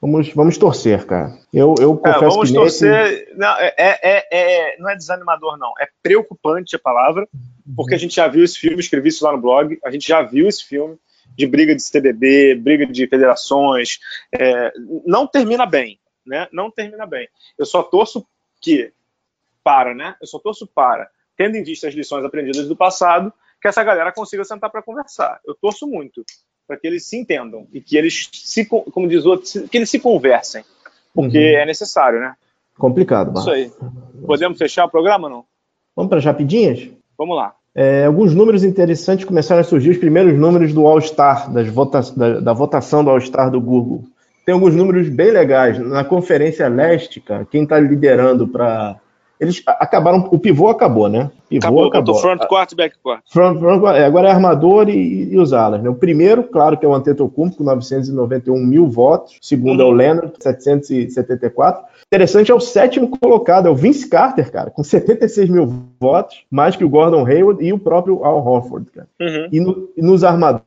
vamos, vamos torcer, cara. Eu, eu é, confesso é, vamos que torcer. Nesse... Não, é, é, é, não é desanimador, não. É preocupante a palavra, porque a gente já viu esse filme, escrevi isso lá no blog, a gente já viu esse filme de briga de CBB, briga de federações. É, não termina bem, né? Não termina bem. Eu só torço que para, né? Eu só torço para, tendo em vista as lições aprendidas do passado, que essa galera consiga sentar para conversar. Eu torço muito para que eles se entendam e que eles se, como diz outro, que eles se conversem, porque uhum. é necessário, né? Complicado, Isso aí. Podemos fechar o programa, não? Vamos para as rapidinhas? Vamos lá. É, alguns números interessantes começaram a surgir, os primeiros números do All-Star, da, da, votação do All-Star do Google. Tem alguns números bem legais. Na Conferência Leste, cara, quem está liderando para eles acabaram, o pivô acabou, né? Pivô acabou, acabou. front court e back court. Front, front, é, agora é armador e, e, os alas, né? O primeiro, claro, que é o Antetokounmpo, com 991 mil votos. O segundo uhum. é o Leonard, 774. Interessante é o sétimo colocado, é o Vince Carter, cara, com 76 mil votos, mais que o Gordon Hayward e o próprio Al Horford, cara. Uhum. E, no, e nos armadores,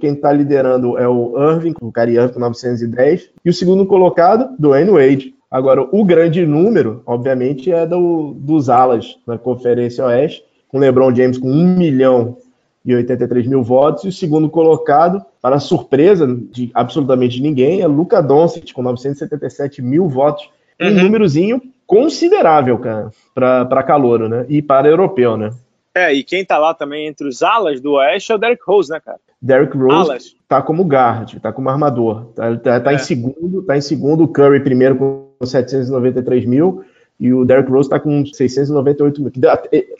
quem está liderando é o Irving, o Cariano com 910, e o segundo colocado, Dwayne Wade, Agora, o grande número, obviamente, é do, dos alas na Conferência Oeste, com LeBron James com 1 milhão e 83 mil votos, e o segundo colocado, para surpresa de absolutamente ninguém, é Luca Doncic, com 977 mil votos, uhum. um númerozinho considerável, cara, para calouro, né? E para europeu, né? É, e quem tá lá também entre os alas do Oeste é o Derrick Rose, né, cara? Derrick Rose alas. tá como guard, tá como armador. Tá, tá, tá é. em segundo, tá em segundo, o Curry primeiro com 793 mil e o Derrick Rose está com 698 mil. Que,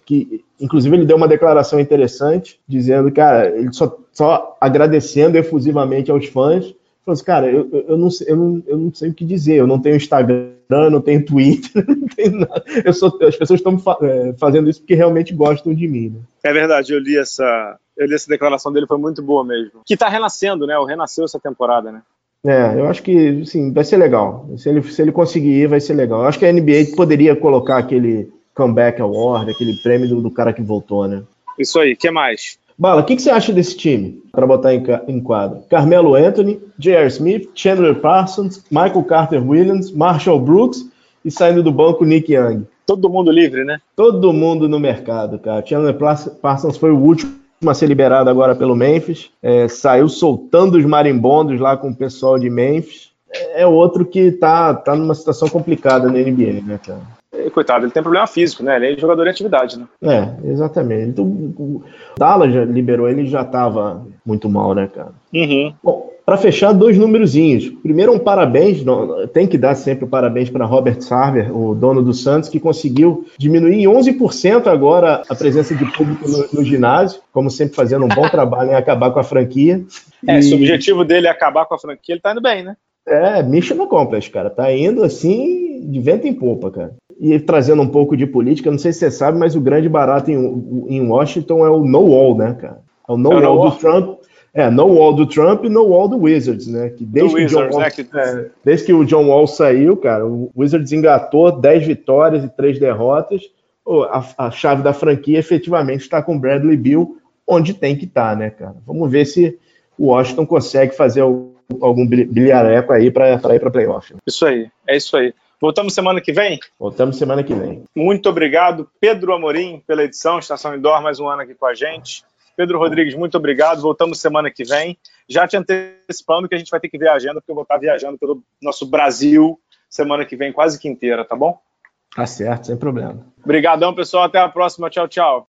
que, inclusive, ele deu uma declaração interessante, dizendo, cara, ele só, só agradecendo efusivamente aos fãs. Falou assim, cara, eu, eu, não, eu, não, eu não sei o que dizer, eu não tenho Instagram, não tenho Twitter, não tenho nada. Eu sou, as pessoas estão é, fazendo isso porque realmente gostam de mim. Né? É verdade, eu li essa. Essa declaração dele, foi muito boa mesmo. Que está renascendo, né? O renasceu essa temporada, né? É, eu acho que sim, vai ser legal. Se ele, se ele conseguir ir, vai ser legal. Eu acho que a NBA poderia colocar aquele comeback award, aquele prêmio do, do cara que voltou, né? Isso aí, que mais? Bala, o que, que, você acha desse time para botar em, em quadro? Carmelo Anthony, J.R. Smith, Chandler Parsons, Michael Carter Williams, Marshall Brooks e saindo do banco Nick Young. Todo mundo livre, né? Todo mundo no mercado, cara. Chandler Parsons foi o último a ser liberado agora pelo Memphis. É, saiu soltando os marimbondos lá com o pessoal de Memphis. É, é outro que tá, tá numa situação complicada na NBA, né, cara? É, coitado, ele tem problema físico, né? Ele é jogador em atividade, né? É, exatamente. Então, o Dallas já liberou ele já estava muito mal, né, cara? Uhum. Bom, para fechar, dois númerozinhos. Primeiro, um parabéns, tem que dar sempre um parabéns para Robert Sarver, o dono do Santos, que conseguiu diminuir em 11% agora a presença de público no, no, ginásio, como sempre fazendo um bom trabalho em acabar com a franquia. É, e... se o objetivo dele é acabar com a franquia, ele tá indo bem, né? É, mission accomplished, cara. Tá indo assim, de vento em popa, cara. E trazendo um pouco de política, não sei se você sabe, mas o grande barato em, em Washington é o no wall, né, cara? É o no, é wall, wall do Trump é, no wall do Trump e no wall do Wizards, né? Que desde, que, Wizards, Wall, né? que... É, desde que o John Wall saiu, cara, o Wizards engatou 10 vitórias e 3 derrotas. A, a chave da franquia efetivamente está com Bradley Bill, onde tem que estar, tá, né, cara? Vamos ver se o Washington consegue fazer algum bilhareco aí para ir para playoff. Isso aí, é isso aí. Voltamos semana que vem? Voltamos semana que vem. Muito obrigado, Pedro Amorim, pela edição. Estação Indoor, mais um ano aqui com a gente. Pedro Rodrigues, muito obrigado. Voltamos semana que vem. Já te antecipando que a gente vai ter que ver a agenda, porque eu vou estar viajando pelo nosso Brasil semana que vem, quase que inteira, tá bom? Tá certo, sem problema. Obrigadão, pessoal. Até a próxima. Tchau, tchau.